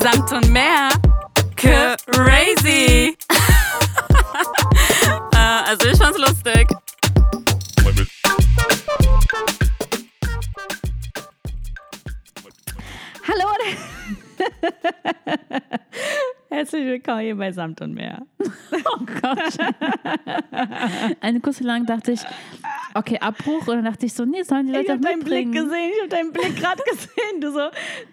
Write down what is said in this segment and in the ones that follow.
Samt und mehr. Crazy. Herzlich willkommen hier bei Samt und mehr. Oh Gott. Eine kurze lang dachte ich, okay, Abbruch. Und dann dachte ich so, nee, sollen die Ich Leute habe auch deinen Blick gesehen, ich habe deinen Blick gerade gesehen. Du so,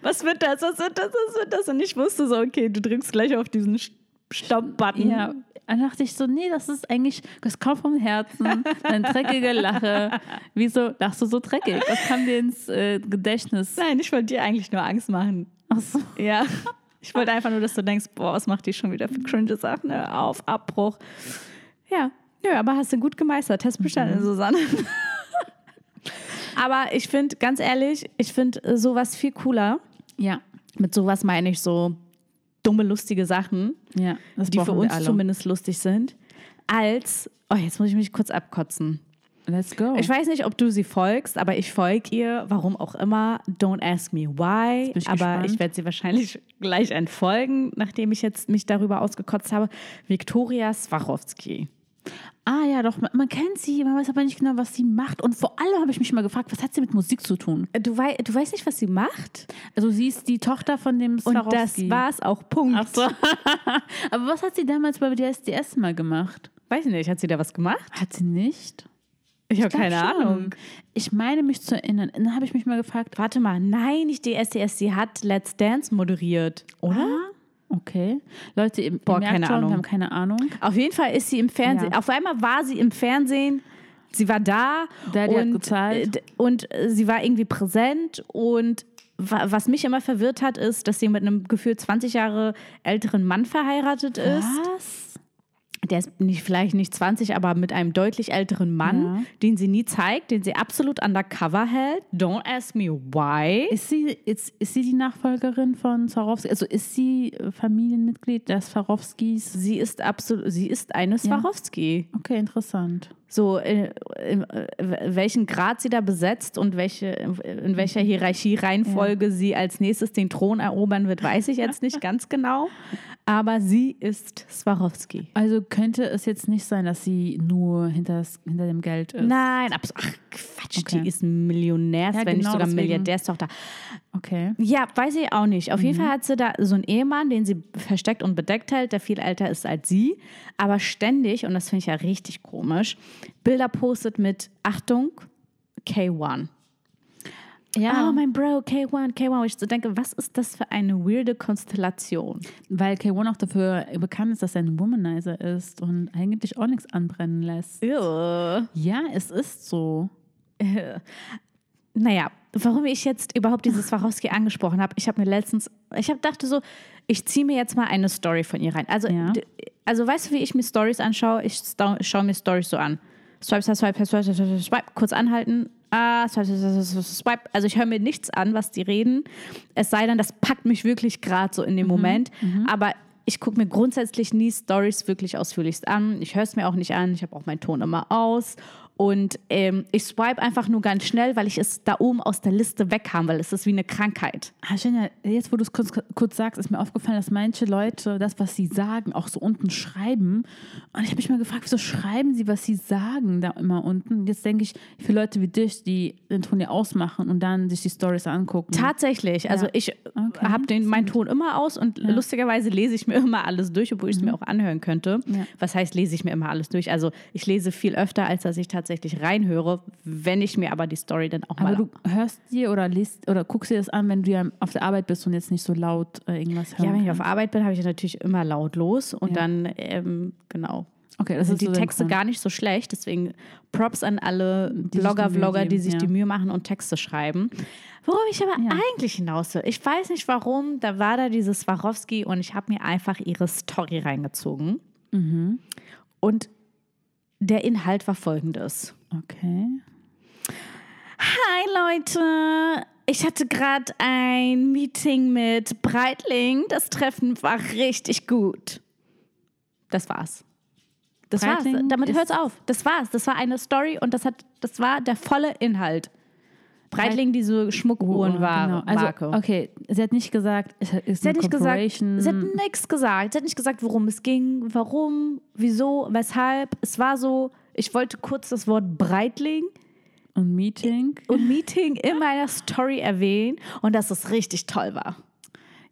was wird das, was wird das, was wird das? Und ich wusste so, okay, du drückst gleich auf diesen St- Stopp-Button. Ja, dann dachte ich so, nee, das ist eigentlich, das kommt vom Herzen, eine dreckige Lache. Wieso lachst du so dreckig? Das kam dir ins äh, Gedächtnis. Nein, ich wollte dir eigentlich nur Angst machen. Ach so. Ja. Ich wollte einfach nur, dass du denkst, boah, was macht die schon wieder für cringe Sachen? Hör auf, Abbruch. Ja, nö, aber hast du gut gemeistert. Test bestanden, Susanne. aber ich finde, ganz ehrlich, ich finde sowas viel cooler. Ja, Mit sowas meine ich so dumme, lustige Sachen, ja. Die für uns zumindest lustig sind, als, oh, jetzt muss ich mich kurz abkotzen. Let's go. Ich weiß nicht, ob du sie folgst, aber ich folge ihr, warum auch immer. Don't ask me why. ich Aber gespannt. ich werde sie wahrscheinlich gleich entfolgen, nachdem ich jetzt mich darüber ausgekotzt habe. Viktoria Swachowski. ah ja, doch, man, kennt sie, man weiß aber nicht genau, was sie macht. Und vor allem habe ich mich mal gefragt, was hat sie mit Musik zu tun? Du, wei du weißt nicht, was sie macht? Also sie ist die Tochter von dem Und das Swarovski. war es auch. Punkt. Ach so. aber was hat sie damals bei DSDS mal gemacht? Weiß ich nicht, hat sie da was gemacht? Hat sie nicht? Ich habe keine schon. Ahnung. Ich meine mich zu erinnern. Dann habe ich mich mal gefragt, Warte mal, nein, nicht DSDS, sie hat Let's Dance moderiert, oder? Ah, okay. Leute, Boah, ihr merkt keine schon, Ahnung. wir haben keine Ahnung. Auf jeden Fall ist sie im Fernsehen. Ja. Auf einmal war sie im Fernsehen. Sie war da Daddy hat und, gezahlt. äh, und äh, sie war irgendwie präsent. Und wa- was mich immer verwirrt hat, ist, dass sie mit einem gefühlt 20 Jahre älteren Mann verheiratet ist. Was? Der ist nicht, vielleicht nicht 20, aber mit einem deutlich älteren Mann, Ja. den sie nie zeigt, den sie absolut undercover hält. Don't ask me why. Ist sie, ist, ist sie die Nachfolgerin von Swarovski? Also ist sie äh, Familienmitglied des Swarovskis? Sie ist absolut, sie ist eine Swarovski. Okay, interessant. So, äh, in, äh, welchen Grad sie da besetzt und welche, in welcher Hierarchiereihenfolge sie als nächstes den Thron erobern wird, weiß ich jetzt nicht ganz genau. Aber sie ist Swarovski. Also könnte es jetzt nicht sein, dass sie nur hinter, das, hinter dem Geld ist? Nein, ach Quatsch, Okay. die ist Millionärs, Ja, wenn nicht genau, sogar deswegen. Milliardärstochter. Okay. Ja, weiß ich auch nicht. Auf jeden Fall hat sie da so einen Ehemann, den sie versteckt und bedeckt hält, der viel älter ist als sie, aber ständig, und das finde ich ja richtig komisch, Bilder postet mit Achtung, K1. Ja, Oh, mein Bro, K1, K1. Wo ich so denke, was ist das für eine weirde Konstellation? weil K1 auch dafür bekannt ist, dass er ein Womanizer ist und eigentlich auch nichts anbrennen lässt. Ew. Ja, es ist so. Naja, warum ich jetzt überhaupt dieses Swarovski angesprochen habe, ich habe mir letztens, ich habe dachte so, ich ziehe mir jetzt mal eine Story von ihr rein. Also, Ja. also weißt du, wie ich mir Stories anschaue? Ich schaue mir Stories so an. Swipe, swipe, swipe, swipe, swipe, swipe, swipe, kurz anhalten. Ah, swipe, swipe, swipe, swipe, swipe. Also ich höre mir nichts an, was die reden. Es sei denn, das packt mich wirklich gerade so in dem Moment. Aber ich gucke mir grundsätzlich nie Stories wirklich ausführlichst an. Ich höre es mir auch nicht an. Ich habe auch meinen Ton immer aus. Und ähm, ich swipe einfach nur ganz schnell, weil ich es da oben aus der Liste weg haben, weil es ist wie eine Krankheit. Ah, Jenja, jetzt wo du es kurz, kurz sagst, ist mir aufgefallen, dass manche Leute das, was sie sagen, auch so unten schreiben. Und ich habe mich mal gefragt, wieso schreiben sie, was sie sagen, da immer unten? Jetzt denke ich, für Leute wie dich, die den Ton ja ausmachen und dann sich die Stories angucken. Tatsächlich. Also ich Okay, habe meinen Ton immer aus und lustigerweise lese ich mir immer alles durch, obwohl ich es mir auch anhören könnte. Mhm. Ja. Was heißt, lese ich mir immer alles durch? Also ich lese viel öfter, als dass ich tatsächlich reinhöre, wenn ich mir aber die Story dann auch Aber mal du hörst dir oder liest oder guckst dir das an, wenn du ja auf der Arbeit bist und jetzt nicht so laut äh, irgendwas hörst. Ja, wenn ich auf Arbeit bin, habe ich natürlich immer laut los und Ja. dann, ähm, genau. Okay, das sind ist die so Texte gar nicht so schlecht. Deswegen Props an alle sich Blogger, die Vlogger, die geben, sich ja. die Mühe machen und Texte schreiben. Worauf ich aber Ja. eigentlich hinaus will, ich weiß nicht warum, da war da dieses Swarovski und ich habe mir einfach ihre Story reingezogen. Mhm. Und der Inhalt war folgendes. Okay. Hi Leute, ich hatte gerade ein Meeting mit Breitling. Das Treffen war richtig gut. Das war's. Das war's. Breitling Damit ist- hört's auf. Das war's. Das war eine Story und das hat, das war der volle Inhalt. Breitling diese Schmuckuhren war. Genau. Also, Marke. okay, sie hat nicht gesagt, es ist Sie hat eine nicht gesagt, sie hat nichts gesagt. Sie hat nicht gesagt, worum es ging, warum, wieso, weshalb. Es war so, ich wollte kurz das Wort Breitling und Meeting. und Meeting in meiner Story erwähnen und dass es richtig toll war.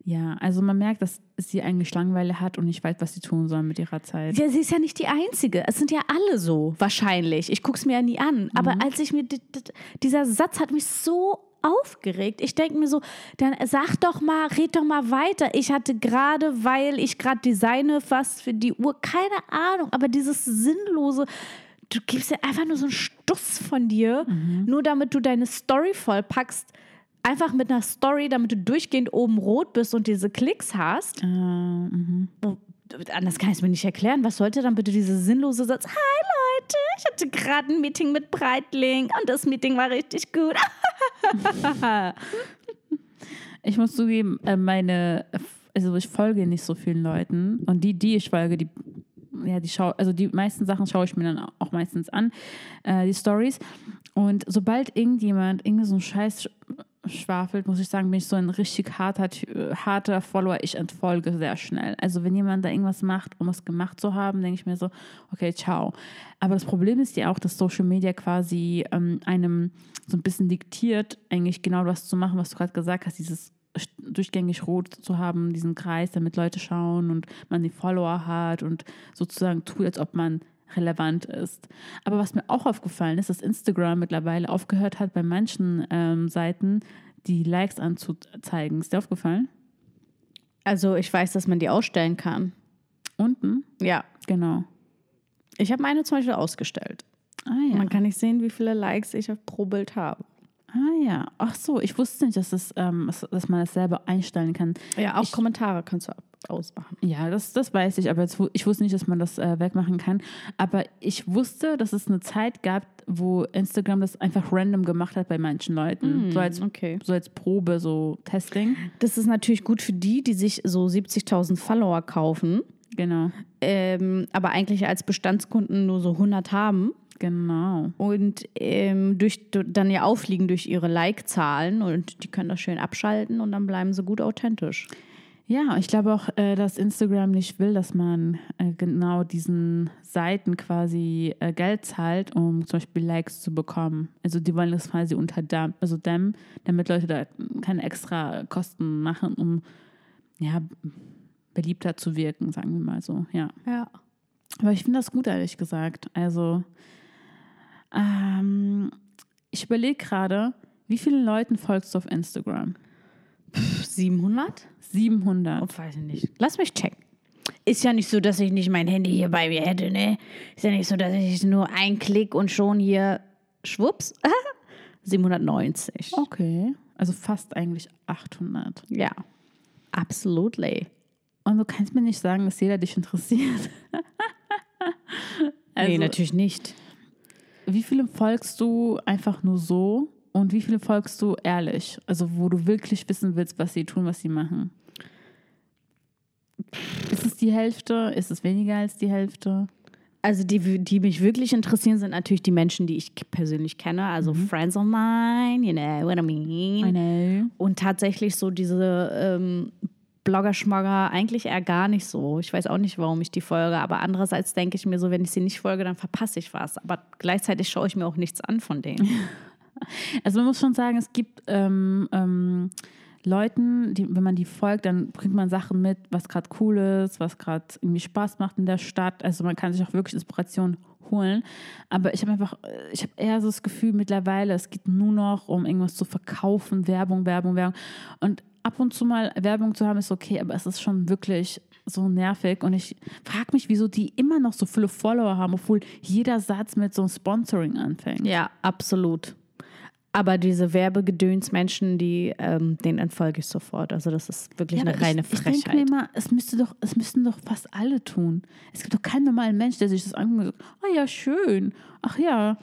Ja, also man merkt, dass sie eigentlich Langeweile hat und nicht weiß, was sie tun soll mit ihrer Zeit. Ja, sie ist ja nicht die Einzige. Es sind ja alle so, wahrscheinlich. Ich gucke es mir ja nie an. Aber als ich mir, di- di- dieser Satz hat mich so aufgeregt. Ich denke mir so, dann sag doch mal, red doch mal weiter. Ich hatte gerade, weil ich gerade designe was für die Uhr, keine Ahnung, aber dieses sinnlose, du gibst ja einfach nur so einen Stuss von dir, nur damit du deine Story vollpackst. Einfach mit einer Story, damit du durchgehend oben rot bist und diese Klicks hast. Äh, mhm. Anders kann ich es mir nicht erklären. Was sollte dann bitte dieser sinnlose Satz? Hi Leute, ich hatte gerade ein Meeting mit Breitling und das Meeting war richtig gut. Ich muss zugeben, äh, meine, also ich folge nicht so vielen Leuten und die, die ich folge, die, ja, die schau, also die meisten Sachen schaue ich mir dann auch meistens an, äh, die Stories. Und sobald irgendjemand irgendwie so einen Scheiß sch- schwafelt, muss ich sagen, bin ich so ein richtig harter, harter Follower. Ich entfolge sehr schnell. Also wenn jemand da irgendwas macht, um es gemacht zu haben, denke ich mir so, okay, ciao. Aber das Problem ist ja auch, dass Social Media quasi ähm, einem so ein bisschen diktiert, eigentlich genau das zu machen, was du gerade gesagt hast, dieses durchgängig rot zu haben, diesen Kreis, damit Leute schauen und man die Follower hat und sozusagen tut, als ob man relevant ist. Aber was mir auch aufgefallen ist, dass Instagram mittlerweile aufgehört hat, bei manchen ähm, Seiten die Likes anzuzeigen. Ist dir aufgefallen? Also ich weiß, dass man die ausstellen kann. Unten? Ja. Genau. Ich habe meine zum Beispiel ausgestellt. Ah ja. Man kann nicht sehen, wie viele Likes ich auf pro Bild habe. Ah ja. Ach so, ich wusste nicht, dass, es, ähm, dass man das selber einstellen kann. Ja, auch Ich- Kommentare kannst du ausmachen. Ja, das, das weiß ich, aber jetzt, ich wusste nicht, dass man das äh, wegmachen kann. Aber ich wusste, dass es eine Zeit gab, wo Instagram das einfach random gemacht hat bei manchen Leuten. so, als, okay. so als Probe, so Testing. Das ist natürlich gut für die, die sich so 70.000 Follower kaufen, Genau. ähm, aber eigentlich als Bestandskunden nur so 100 haben. Genau. und ähm, durch, du- dann ja auffliegen durch ihre Like-Zahlen und die können das schön abschalten und dann bleiben sie gut authentisch. Ja, ich glaube auch, äh, dass Instagram nicht will, dass man äh, genau diesen Seiten quasi äh, Geld zahlt, um zum Beispiel Likes zu bekommen. Also die wollen das quasi unter Dam also dämmen, damit Leute da keine extra Kosten machen, um ja, beliebter zu wirken, sagen wir mal so. Ja. Ja. Aber ich finde das gut, ehrlich gesagt. Also, ähm, ich überlege gerade, wie vielen Leuten folgst du auf Instagram? 700? 700. Oh, weiß ich nicht. Lass mich checken. Ist ja nicht so, dass ich nicht mein Handy hier bei mir hätte, ne? Ist ja nicht so, dass ich nur einen Klick und schon hier schwupps. 790. Okay. Also fast eigentlich 800. Ja. Absolutely. Und du kannst mir nicht sagen, dass jeder dich interessiert. also, nee, natürlich nicht. Wie viele folgst du einfach nur so und wie viele folgst du ehrlich? Also, wo du wirklich wissen willst, was sie tun, was sie machen. Ist es die Hälfte? Ist es weniger als die Hälfte? Also die, die mich wirklich interessieren, sind natürlich die Menschen, die ich persönlich kenne. Also Friends of mine, you know what I mean. I know. Und tatsächlich so diese ähm, Blogger-Schmogger eigentlich eher gar nicht so. Ich weiß auch nicht, warum ich die folge, aber andererseits denke ich mir so, wenn ich sie nicht folge, dann verpasse ich was. Aber gleichzeitig schaue ich mir auch nichts an von denen. Also man muss schon sagen, es gibt ähm, ähm, Leuten, die, wenn man die folgt, dann bringt man Sachen mit, was gerade cool ist, was gerade irgendwie Spaß macht in der Stadt. Also man kann sich auch wirklich Inspiration holen. Aber ich habe einfach, äh, ich habe eher so das Gefühl mittlerweile, es geht nur noch um irgendwas zu verkaufen, Werbung, Werbung, Werbung. Und ab und zu mal Werbung zu haben, ist okay, aber es ist schon wirklich so nervig. Und ich frage mich, wieso die immer noch so viele Follower haben, obwohl jeder Satz mit so einem Sponsoring anfängt. ja, absolut. Aber diese Werbegedöns-Menschen, die, ähm, denen entfolge ich sofort. Also das ist wirklich eine aber reine ich, ich denke mir Frechheit. immer, es müsste doch, es müssten doch fast alle tun. Es gibt doch keinen normalen Mensch, der sich das anguckt und sagt, ah ja, schön. Ach ja.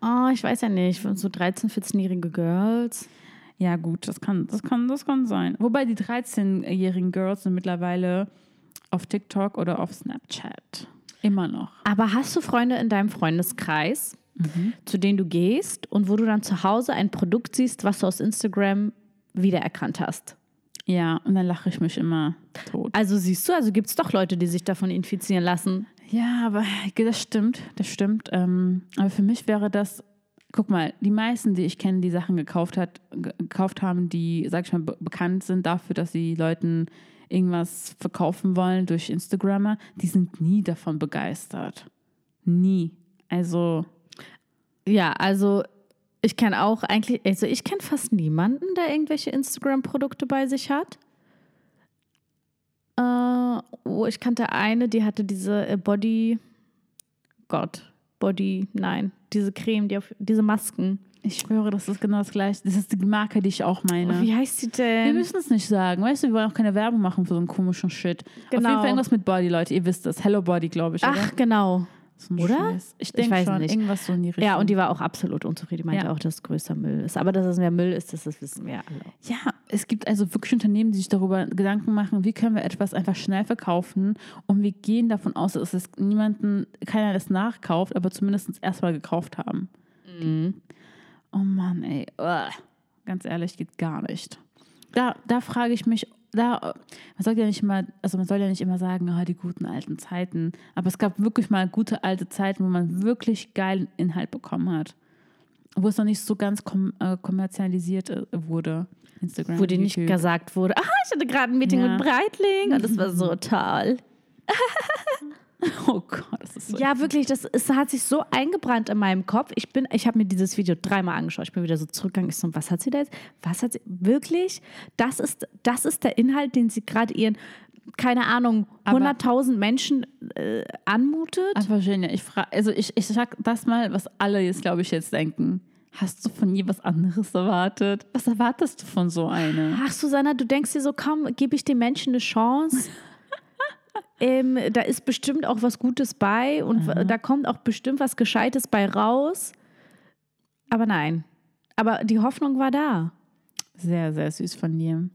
Oh, ich weiß ja nicht. So 13-, 14-jährige Girls. Ja, gut, das kann, das kann, das kann sein. Wobei die 13-jährigen Girls sind mittlerweile auf TikTok oder auf Snapchat. Immer noch. Aber hast du Freunde in deinem Freundeskreis, zu denen du gehst und wo du dann zu Hause ein Produkt siehst, was du aus Instagram wiedererkannt hast. Ja, und dann lache ich mich immer tot. Also siehst du, also gibt es doch Leute, die sich davon infizieren lassen. Ja, aber das stimmt, das stimmt. Ähm, aber für mich wäre das, guck mal, die meisten, die ich kenne, die Sachen gekauft, hat, ge- gekauft haben, die, sag ich mal, be bekannt sind dafür, dass sie Leuten irgendwas verkaufen wollen durch Instagrammer, die sind nie davon begeistert. Nie. Also, Ja, also ich kenne auch eigentlich, also ich kenne fast niemanden, der irgendwelche Instagram-Produkte bei sich hat. Äh, oh, ich kannte eine, die hatte diese äh, Body, Gott, Body, nein, diese Creme, die auf, diese Masken. ich schwöre, das ist genau das Gleiche. Das ist die Marke, die ich auch meine. Wie heißt sie Wir denn? müssen es nicht sagen. Weißt du, wir wollen auch keine Werbung machen für so einen komischen Shit. Auf jeden Genau. Fall irgendwas mit Body, Leute. Ihr wisst das. Hello Body, glaube ich. Ach, oder? genau. So oder? Scheiß. Ich denke weiß schon. nicht. Irgendwas so in die Richtung. Ja, und die war auch absolut unzufrieden. Die meinte Ja. auch, dass es größer Müll ist. Aber dass es mehr Müll ist, das, das wissen wir alle. Ja, es gibt also wirklich Unternehmen, die sich darüber Gedanken machen, wie können wir etwas einfach schnell verkaufen und wir gehen davon aus, dass es niemanden, keiner das nachkauft, aber zumindest erstmal gekauft haben. Oh Mann, ey. Ganz ehrlich, geht gar nicht. Da, da frage ich mich, da, man soll ja nicht immer, also man soll ja nicht immer sagen, ah, die guten alten Zeiten. Aber es gab wirklich mal gute alte Zeiten, wo man wirklich geilen Inhalt bekommen hat. Wo es noch nicht so ganz kom äh, kommerzialisiert äh, wurde. Instagram. Wo dir nicht gesagt wurde, ah, ich hatte gerade ein Meeting Ja. mit Breitling und das war so toll. Oh Gott, das ist so. Ja, wirklich, das es hat sich so eingebrannt in meinem Kopf. Ich bin, ich habe mir dieses Video dreimal angeschaut. Ich bin wieder so zurückgegangen. Ich so, was hat sie da jetzt? Was hat sie? Wirklich? Das ist, das ist der Inhalt, den sie gerade ihren, keine Ahnung, Aber- 100.000 Menschen äh, anmutet. Aber Virginia, ich frage, also ich, ich sag das mal, was alle jetzt, glaube ich, jetzt denken. Hast du von ihr was anderes erwartet? Was erwartest du von so einer? Ach, Susanna, du denkst dir so, komm, gebe ich den Menschen eine Chance. ähm, da ist bestimmt auch was Gutes bei und da kommt auch bestimmt was Gescheites bei raus. Aber nein. Aber die Hoffnung war da. Sehr, sehr süß von dir.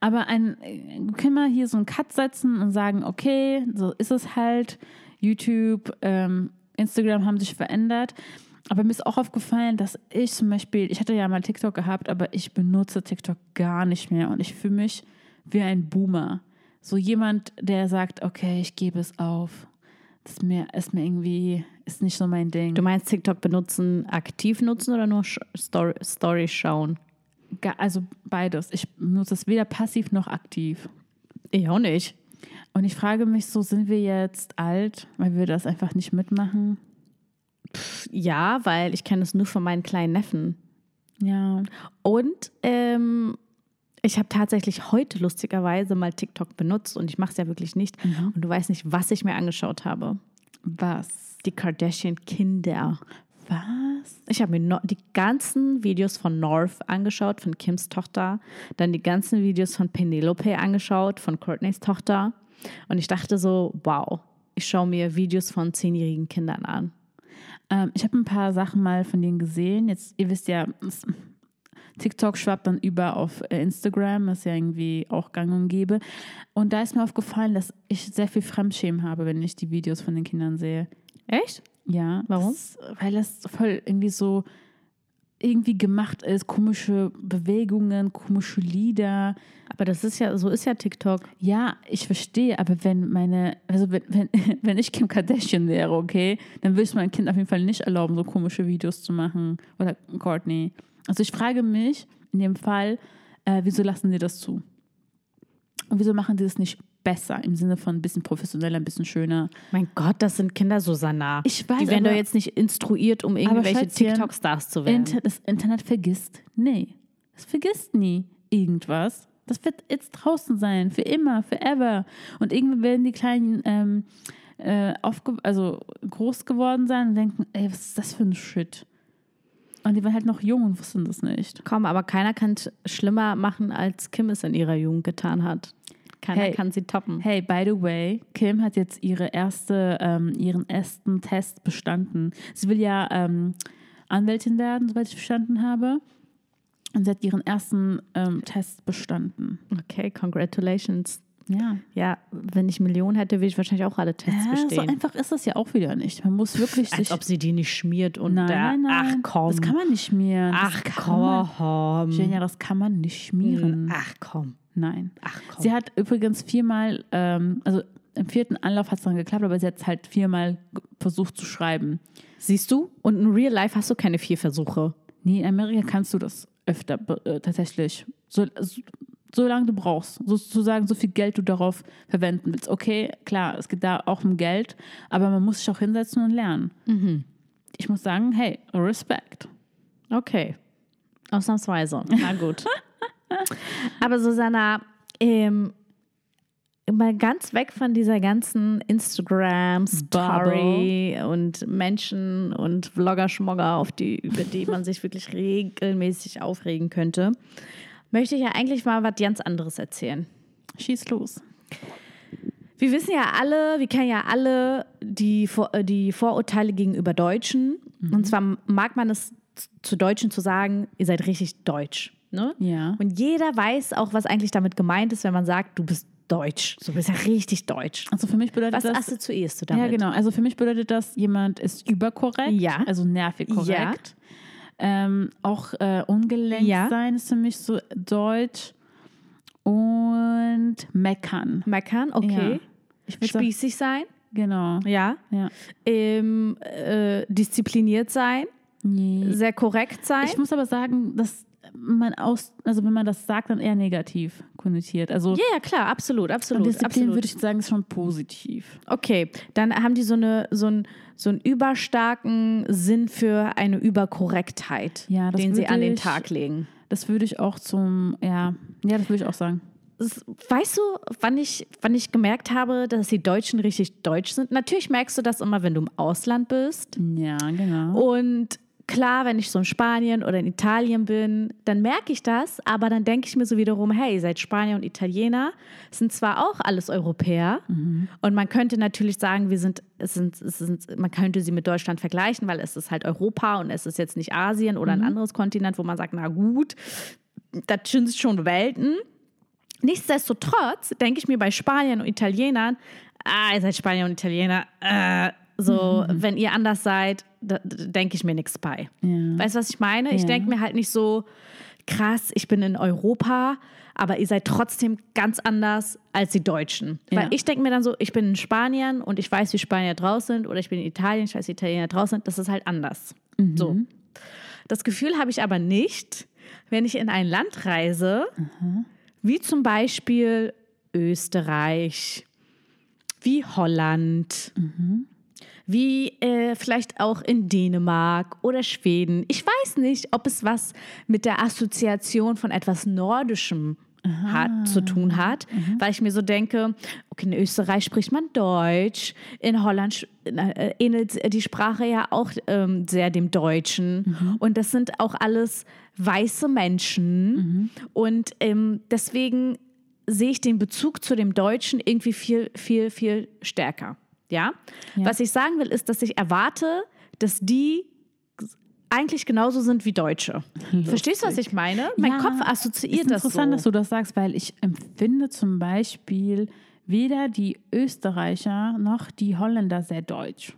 Aber ein, wir können mal hier so einen Cut setzen und sagen, okay, so ist es halt. YouTube, ähm, Instagram haben sich verändert. Aber mir ist auch aufgefallen, dass ich zum Beispiel, ich hatte ja mal TikTok gehabt, aber ich benutze TikTok gar nicht mehr und ich fühle mich wie ein Boomer. So jemand, der sagt, okay, ich gebe es auf. Das ist mir, ist mir irgendwie, ist nicht so mein Ding. Du meinst TikTok benutzen, aktiv nutzen oder nur Story, Story schauen? Also beides. Ich benutze es weder passiv noch aktiv. Ich auch nicht. Und ich frage mich so, sind wir jetzt alt, weil wir das einfach nicht mitmachen? Ja, weil ich kenne es nur von meinen kleinen Neffen. Ja. Und ähm, ich habe tatsächlich heute lustigerweise mal TikTok benutzt und ich mache es ja wirklich nicht. Und du weißt nicht, was ich mir angeschaut habe. Was? Die Kardashian-Kinder. Was? Ich habe mir no die ganzen Videos von North angeschaut, von Kims Tochter. Dann die ganzen Videos von Penelope angeschaut, von Courtneys Tochter. Und ich dachte so, wow, ich schaue mir Videos von zehnjährigen Kindern an. Ähm, ich habe ein paar Sachen mal von denen gesehen. Jetzt, ihr wisst ja, TikTok schwappt dann über auf äh, Instagram, ist ja irgendwie auch gang und gäbe. Und da ist mir aufgefallen, dass ich sehr viel Fremdschämen habe, wenn ich die Videos von den Kindern sehe. Echt? Ja. Warum? Das, weil das voll irgendwie so irgendwie gemacht ist, komische Bewegungen, komische Lieder. Aber das ist ja, so ist ja TikTok. Ja, ich verstehe, aber wenn meine, also wenn, wenn, wenn ich Kim Kardashian wäre, okay, dann würde ich meinem Kind auf jeden Fall nicht erlauben, so komische Videos zu machen. Oder Courtney. Also ich frage mich in dem Fall, äh, wieso lassen sie das zu? Und wieso machen sie das nicht besser, im Sinne von ein bisschen professioneller, ein bisschen schöner? Mein Gott, das sind Kinder, Susanna. Ich weiß, Die werden doch aber- jetzt nicht instruiert, um irgendwelche TikTok-Stars zu werden. Inter das Internet vergisst. Nee, es vergisst nie irgendwas. Das wird jetzt draußen sein, für immer, forever. Und irgendwann werden die Kleinen ähm, äh, also groß geworden sein und denken, ey, was ist das für ein Shit? Und die waren halt noch jung und wussten das nicht. Komm, aber keiner kann es schlimmer machen, als Kim es in ihrer Jugend getan hat. Keiner Hey. kann sie toppen. Hey, by the way, Kim hat jetzt ihre erste, ähm, ihren ersten Test bestanden. Sie will ja ähm, Anwältin werden, soweit ich verstanden habe. Und sie hat ihren ersten ähm, Test bestanden. Okay, congratulations. Ja. Ja, wenn ich Millionen hätte, würde ich wahrscheinlich auch alle Tests ja so bestehen. einfach ist das ja auch wieder nicht. Man muss wirklich Als sich. ob sie die nicht schmiert und nein, der, nein, nein. ach komm. Das kann man nicht schmieren. Ach komm. Genia, das kann man nicht schmieren. Ach komm. Nein. Ach komm. Sie hat übrigens viermal, ähm, also im vierten Anlauf hat es dann geklappt, aber sie hat es halt viermal versucht zu schreiben. Siehst du? Und in Real Life hast du keine vier Versuche. Nee, in Amerika kannst du das öfter äh, tatsächlich. So, so, solange du brauchst. Sozusagen so viel Geld du darauf verwenden willst. Okay, klar, es geht da auch um Geld, aber man muss sich auch hinsetzen und lernen. Mhm. Ich muss sagen, hey, Respekt. Okay. Ausnahmsweise. Na gut. Aber Susanna, ähm, mal ganz weg von dieser ganzen Instagram-Story und Menschen und Vlogger-Schmogger, auf die, über die man sich wirklich regelmäßig aufregen könnte, möchte ich ja eigentlich mal was ganz anderes erzählen. Schieß los. Wir wissen ja alle, wir kennen ja alle die, Vor äh, die Vorurteile gegenüber Deutschen. Und zwar mag man es zu Deutschen zu sagen, ihr seid richtig deutsch. Ne? Ja. Und jeder weiß auch, was eigentlich damit gemeint ist, wenn man sagt, du bist deutsch. Du bist ja richtig deutsch. Also für mich bedeutet Was das. assoziierst du damit? Ja, genau. Also für mich bedeutet das, jemand ist überkorrekt, Ja. also nervig korrekt. Ähm, auch äh, ungelenkt Ja. sein ist für mich so deutsch. Und meckern. Meckern, okay. Ja. Spießig sein, genau. ja. Ja. Ähm, äh, diszipliniert sein, Nee. sehr korrekt sein. Ich muss aber sagen, dass man aus, also wenn man das sagt, dann eher negativ konnotiert. Also ja, ja, klar, absolut, und absolut. Disziplin absolut. würde ich sagen, ist schon positiv. Okay, dann haben die so, eine, so, einen, so einen überstarken Sinn für eine Überkorrektheit, Ja, den sie an den Tag legen. Das würde ich auch zum, ja, ja, das würde ich auch sagen. Weißt du, wann ich, wann ich gemerkt habe, dass die Deutschen richtig deutsch sind? Natürlich merkst du das immer, wenn du im Ausland bist. Ja, genau. Und klar, wenn ich so in Spanien oder in Italien bin, dann merke ich das, aber dann denke ich mir so wiederum, hey, ihr seid Spanier und Italiener, sind zwar auch alles Europäer und man könnte natürlich sagen, wir sind, es sind, es sind, man könnte sie mit Deutschland vergleichen, weil es ist halt Europa und es ist jetzt nicht Asien oder ein anderes Kontinent, wo man sagt, na gut, das sind schon Welten. Nichtsdestotrotz denke ich mir bei Spaniern und Italienern, ah, ihr seid Spanier und Italiener, äh, so, wenn ihr anders seid, da, da denke ich mir nichts bei. Ja. Weißt du, was ich meine? Ich Ja. denke mir halt nicht so, krass, ich bin in Europa, aber ihr seid trotzdem ganz anders als die Deutschen. Ja. Weil ich denke mir dann so, ich bin in Spanien und ich weiß, wie Spanier draus sind, oder ich bin in Italien, ich weiß, wie Italiener draus sind, das ist halt anders. So. Das Gefühl habe ich aber nicht, wenn ich in ein Land reise, wie zum Beispiel Österreich, wie Holland, wie äh, vielleicht auch in Dänemark oder Schweden. Ich weiß nicht, ob es was mit der Assoziation von etwas Nordischem hat, zu tun hat, weil ich mir so denke, okay, in Österreich spricht man Deutsch, in Holland äh, ähnelt die Sprache ja auch ähm, sehr dem Deutschen. Und das sind auch alles weiße Menschen. Und ähm, deswegen sehe ich den Bezug zu dem Deutschen irgendwie viel, viel, viel stärker. Ja? Was ich sagen will, ist, dass ich erwarte, dass die eigentlich genauso sind wie Deutsche. Verstehst du, was ich meine? Mein Ja, Kopf assoziiert ist das so. interessant, dass du das sagst, weil ich empfinde zum Beispiel weder die Österreicher noch die Holländer sehr deutsch.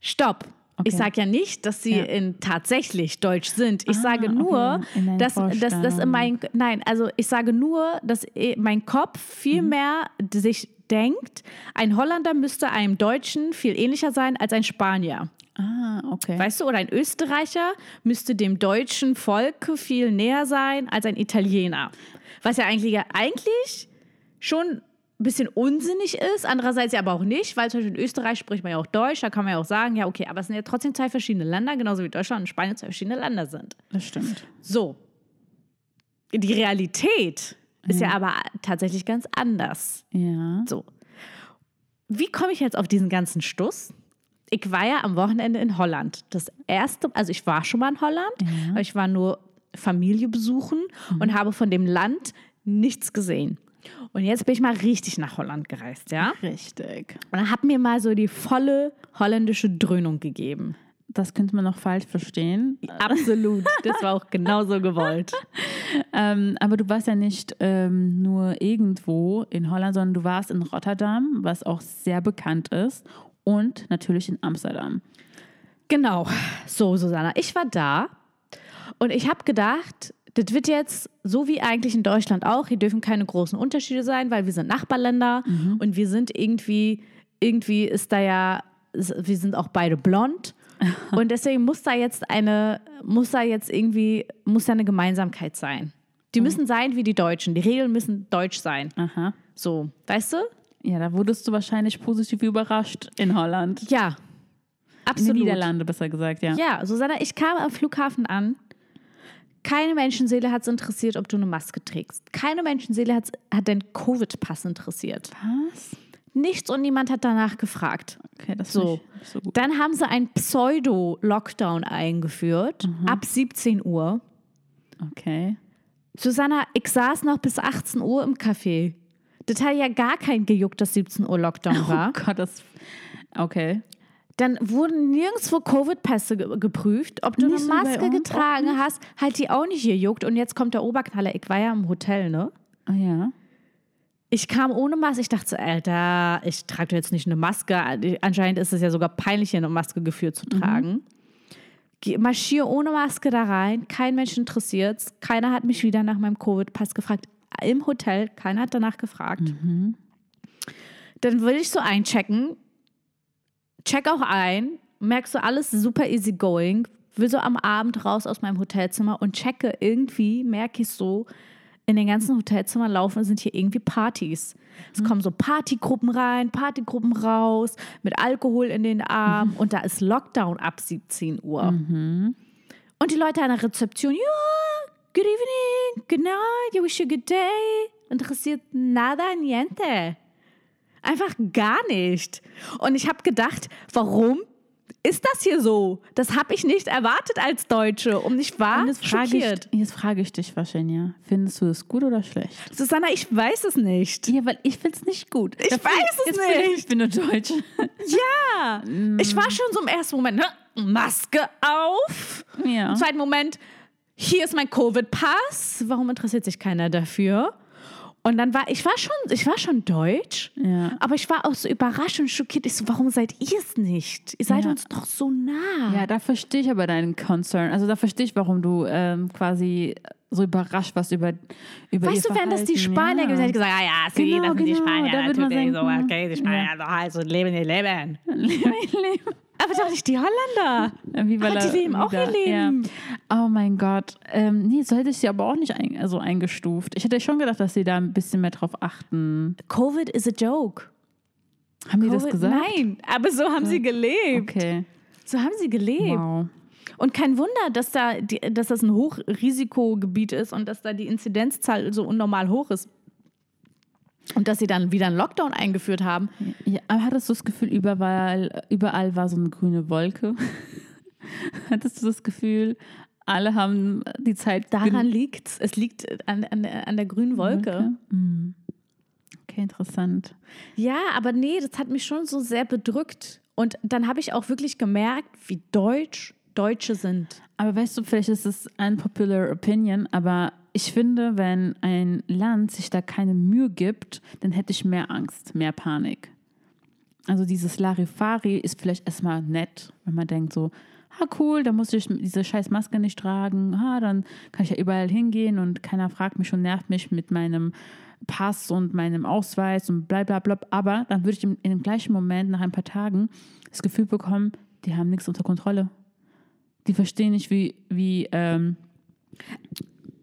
Stopp. Okay. Ich sage ja nicht, dass sie Ja. in tatsächlich deutsch sind. Ich Ah, sage nur, okay. Dass, dass, dass in mein nein, also ich sage nur, dass eh- mein Kopf viel Mhm. mehr sich denkt, ein Holländer müsste einem Deutschen viel ähnlicher sein als ein Spanier. Ah, okay. Weißt du, oder ein Österreicher müsste dem deutschen Volk viel näher sein als ein Italiener. Was ja eigentlich, ja eigentlich schon ein bisschen unsinnig ist, andererseits ja aber auch nicht, weil zum Beispiel in Österreich spricht man ja auch Deutsch, da kann man ja auch sagen, ja okay, aber es sind ja trotzdem zwei verschiedene Länder, genauso wie Deutschland und Spanien zwei verschiedene Länder sind. das stimmt. So. Die Realität ist ja aber tatsächlich ganz anders. Ja. So. Wie komme ich jetzt auf diesen ganzen Stuss? Ich war ja am Wochenende in Holland. Das erste, also ich war schon mal in Holland, aber ich war nur Familie besuchen und habe von dem Land nichts gesehen. Und jetzt bin ich mal richtig nach Holland gereist, ja? Richtig. Und habe mir mal so die volle holländische Dröhnung gegeben. Das könnte man noch falsch verstehen. Absolut. Das war auch genauso gewollt. Ähm, aber du warst ja nicht ähm, nur irgendwo in Holland, sondern du warst in Rotterdam, was auch sehr bekannt ist, und natürlich in Amsterdam. Genau. So, Susanna, ich war da und ich habe gedacht, das wird jetzt so wie eigentlich in Deutschland auch. Hier dürfen keine großen Unterschiede sein, weil wir sind Nachbarländer und wir sind irgendwie, irgendwie ist da ja, wir sind auch beide blond. Und deswegen muss da jetzt eine, muss da jetzt irgendwie, muss da eine Gemeinsamkeit sein. Die müssen sein wie die Deutschen. Die Regeln müssen deutsch sein. Aha. So, weißt du? Ja, da wurdest du wahrscheinlich positiv überrascht in Holland. Ja. In den Absolut. Niederlande, besser gesagt, ja. Ja, Susanna, ich kam am Flughafen an. Keine Menschenseele hat es interessiert, ob du eine Maske trägst. Keine Menschenseele hat's, hat den Covid-Pass interessiert. Was? Nichts und niemand hat danach gefragt. Okay, das So. so. Nicht so gut. Dann haben sie einen Pseudo-Lockdown eingeführt, ab 17 Uhr. Okay. Susanna, ich saß noch bis 18 Uhr im Café. Das hat ja gar kein gejuckt, dass 17 Uhr Lockdown war. Oh Gott, das. Okay. Dann wurden nirgendwo Covid-Pässe ge geprüft. Ob du Nicht eine Maske getragen hast, halt die auch nicht gejuckt. Und jetzt kommt der Oberknaller. Ich war ja im Hotel, ne? Ah ja. Ich kam ohne Maske. Ich dachte so, Alter, ich trage doch jetzt nicht eine Maske. Anscheinend ist es ja sogar peinlich, hier eine Maske geführt zu tragen. Geh- Marschiere ohne Maske da rein. Kein Mensch interessiert Keiner hat mich wieder nach meinem Covid-Pass gefragt. Im Hotel. Keiner hat danach gefragt. Dann will ich so einchecken. Check auch ein. Merkst du, alles super easy going. Will so am Abend raus aus meinem Hotelzimmer und checke irgendwie, merke ich so, in den ganzen Hotelzimmern laufen sind hier irgendwie Partys. Es kommen so Partygruppen rein, Partygruppen raus, mit Alkohol in den Armen und da ist Lockdown ab 17 Uhr. Und die Leute an der Rezeption, ja, good evening, good night, you wish you a good day. Interessiert nada niente. Einfach gar nicht. Und ich habe gedacht, warum ist das hier so? Das habe ich nicht erwartet als Deutsche. Und ich war Und jetzt frage, ich, schockiert. jetzt frage ich dich, Virginia. Findest du es gut oder schlecht? Susanna, ich weiß es nicht. Ja, weil ich finde es nicht gut. Ich Dafür- weiß es nicht. Ich bin eine Deutsche. Ja, ich war schon so im ersten Moment, ne? Maske auf. Ja. Im zweiten Moment, hier ist mein Covid-Pass. Warum interessiert sich keiner dafür? Und dann war ich war schon, ich war schon deutsch, Ja. aber ich war auch so überrascht und schockiert. Ich so, warum seid ihr es nicht? Ihr seid Ja. uns doch so nah. Ja, da verstehe ich aber deinen Concern. Also da verstehe ich, warum du ähm, quasi so überrascht warst über, über Weißt ihr du, wenn das die. Spanier ja. gewesen hätten, gesagt, ah ja, sie, Genau, das sind die genau, Spanier da wird man natürlich so, denken, okay, die Spanier, doch also leben ihr Leben. Leben. Aber doch nicht die Holländer. Wie Aber die leben auch ihr Leben. Ja. Oh mein Gott. Ähm, nee, so hätte ich sie aber auch nicht ein, also eingestuft. Ich hätte schon gedacht, dass sie da ein bisschen mehr drauf achten. Covid is a joke. Haben die das Covid- gesagt? Nein, aber so haben sie gelebt. Okay. So haben sie gelebt. Wow. Und kein Wunder, dass, da die, dass das ein Hochrisikogebiet ist und dass da die Inzidenzzahl so unnormal hoch ist. Und dass sie dann wieder einen Lockdown eingeführt haben. Ja, aber hattest du das Gefühl, überall, überall war so eine grüne Wolke? hattest du das Gefühl, alle haben die Zeit Daran liegt's. Es liegt an, an, an der grünen Wolke. Mhm. Okay, interessant. Ja, aber nee, das hat mich schon so sehr bedrückt. Und dann habe ich auch wirklich gemerkt, wie deutsch Deutsche sind. Aber weißt du, vielleicht ist es unpopular opinion, aber ich finde, wenn ein Land sich da keine Mühe gibt, dann hätte ich mehr Angst, mehr Panik. Also dieses Larifari ist vielleicht erstmal nett, wenn man denkt so, ah cool, da muss ich diese scheiß Maske nicht tragen, ah, dann kann ich ja überall hingehen und keiner fragt mich und nervt mich mit meinem Pass und meinem Ausweis und bla bla bla. Aber dann würde ich in dem gleichen Moment, nach ein paar Tagen, das Gefühl bekommen, die haben nichts unter Kontrolle. Die verstehen nicht, wie, wie ähm,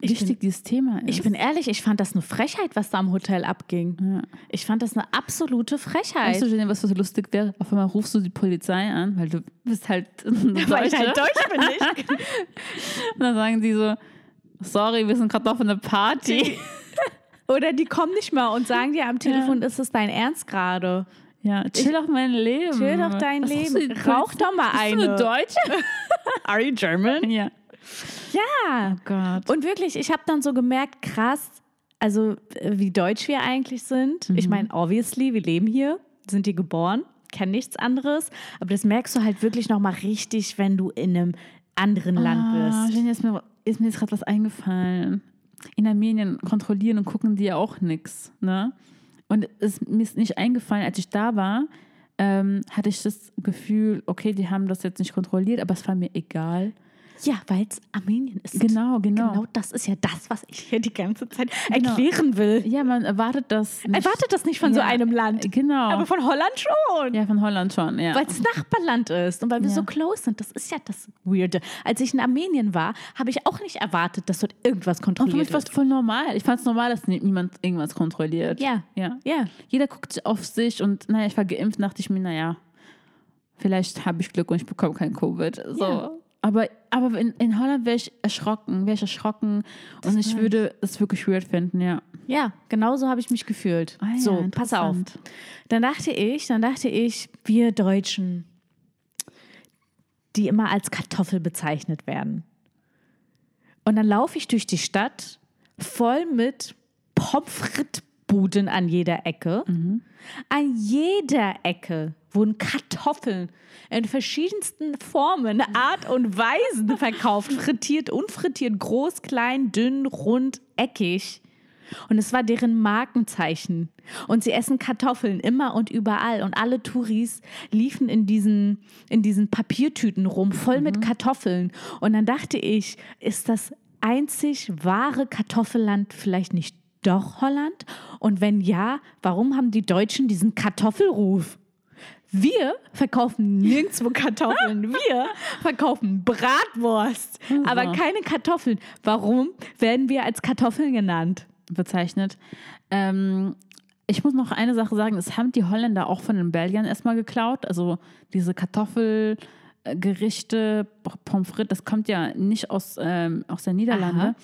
wichtig dieses Thema ist. Ich bin ehrlich, ich fand das eine Frechheit, was da am Hotel abging. Ja. Ich fand das eine absolute Frechheit. Weißt du, Jenny, was so lustig wäre? Auf einmal rufst du die Polizei an, weil du bist halt eine weil ich halt deutsch bin, nicht? Und dann sagen die so, sorry, wir sind gerade auf einer Party. Oder die kommen nicht mal und sagen dir am Telefon, ist es dein Ernst gerade? Ja, chill doch mein Leben. Chill doch dein Was Leben. Rauch doch mal Bist du eine eine. Deutsche? Are you German? ja. Ja. Gott. Und wirklich, ich habe dann so gemerkt, krass, also äh, wie deutsch wir eigentlich sind. Ich meine, obviously, wir leben hier, sind hier geboren. kenne nichts anderes. Aber das merkst du halt wirklich nochmal richtig, wenn du in einem anderen Land Ah, bist. Jenny, ist mir, ist mir jetzt gerade was eingefallen. In Armenien kontrollieren und gucken die ja auch nichts. Ne? Und es, mir ist nicht eingefallen, als ich da war, ähm, hatte ich das Gefühl, okay, die haben das jetzt nicht kontrolliert, aber es war mir egal. Ja, weil es Armenien ist. Genau, genau. Genau das ist ja das, was ich hier die ganze Zeit Genau. erklären will. Ja, man erwartet das nicht. Erwartet das nicht von so Ja, einem Land. Genau. Aber von Holland schon. ja, von Holland schon, ja. Weil es Nachbarland ist und weil wir Ja. so close sind. Das ist ja das Weirde. Als ich in Armenien war, habe ich auch nicht erwartet, dass dort irgendwas Und für kontrolliert mich war es wird. voll normal. Ich fand es normal, dass nie- niemand irgendwas kontrolliert. Ja. ja. Ja. Jeder guckt auf sich und naja, ich war geimpft, dachte ich mir, naja, vielleicht habe ich Glück und ich bekomme kein Covid. So. Ja. Aber, aber in, in Holland wäre ich erschrocken, wäre ich erschrocken und ich würde es wirklich weird finden, ja. Ja, genau so habe ich mich gefühlt. Ah ja, so, pass auf. Dann dachte ich, dann dachte ich, wir Deutschen, die immer als Kartoffel bezeichnet werden. Und dann laufe ich durch die Stadt voll mit Pommes frites Buden an jeder Ecke. An jeder Ecke wurden Kartoffeln in verschiedensten Formen, Art und Weisen verkauft. Frittiert, unfrittiert, groß, klein, dünn, rund, eckig. Und es war deren Markenzeichen. Und sie essen Kartoffeln immer und überall. Und alle Touris liefen in diesen, in diesen Papiertüten rum, voll mit Kartoffeln. Und dann dachte ich, ist das einzig wahre Kartoffelland vielleicht nicht doch Holland? Und wenn ja, warum haben die Deutschen diesen Kartoffelruf? Wir verkaufen nirgendwo Kartoffeln. Wir verkaufen Bratwurst, aber keine Kartoffeln. Warum werden wir als Kartoffeln genannt? bezeichnet. Ähm, ich muss noch eine Sache sagen, das haben die Holländer auch von den Belgiern erstmal geklaut. Also diese Kartoffelgerichte, Pommes frites, das kommt ja nicht aus, ähm, aus der Niederlande.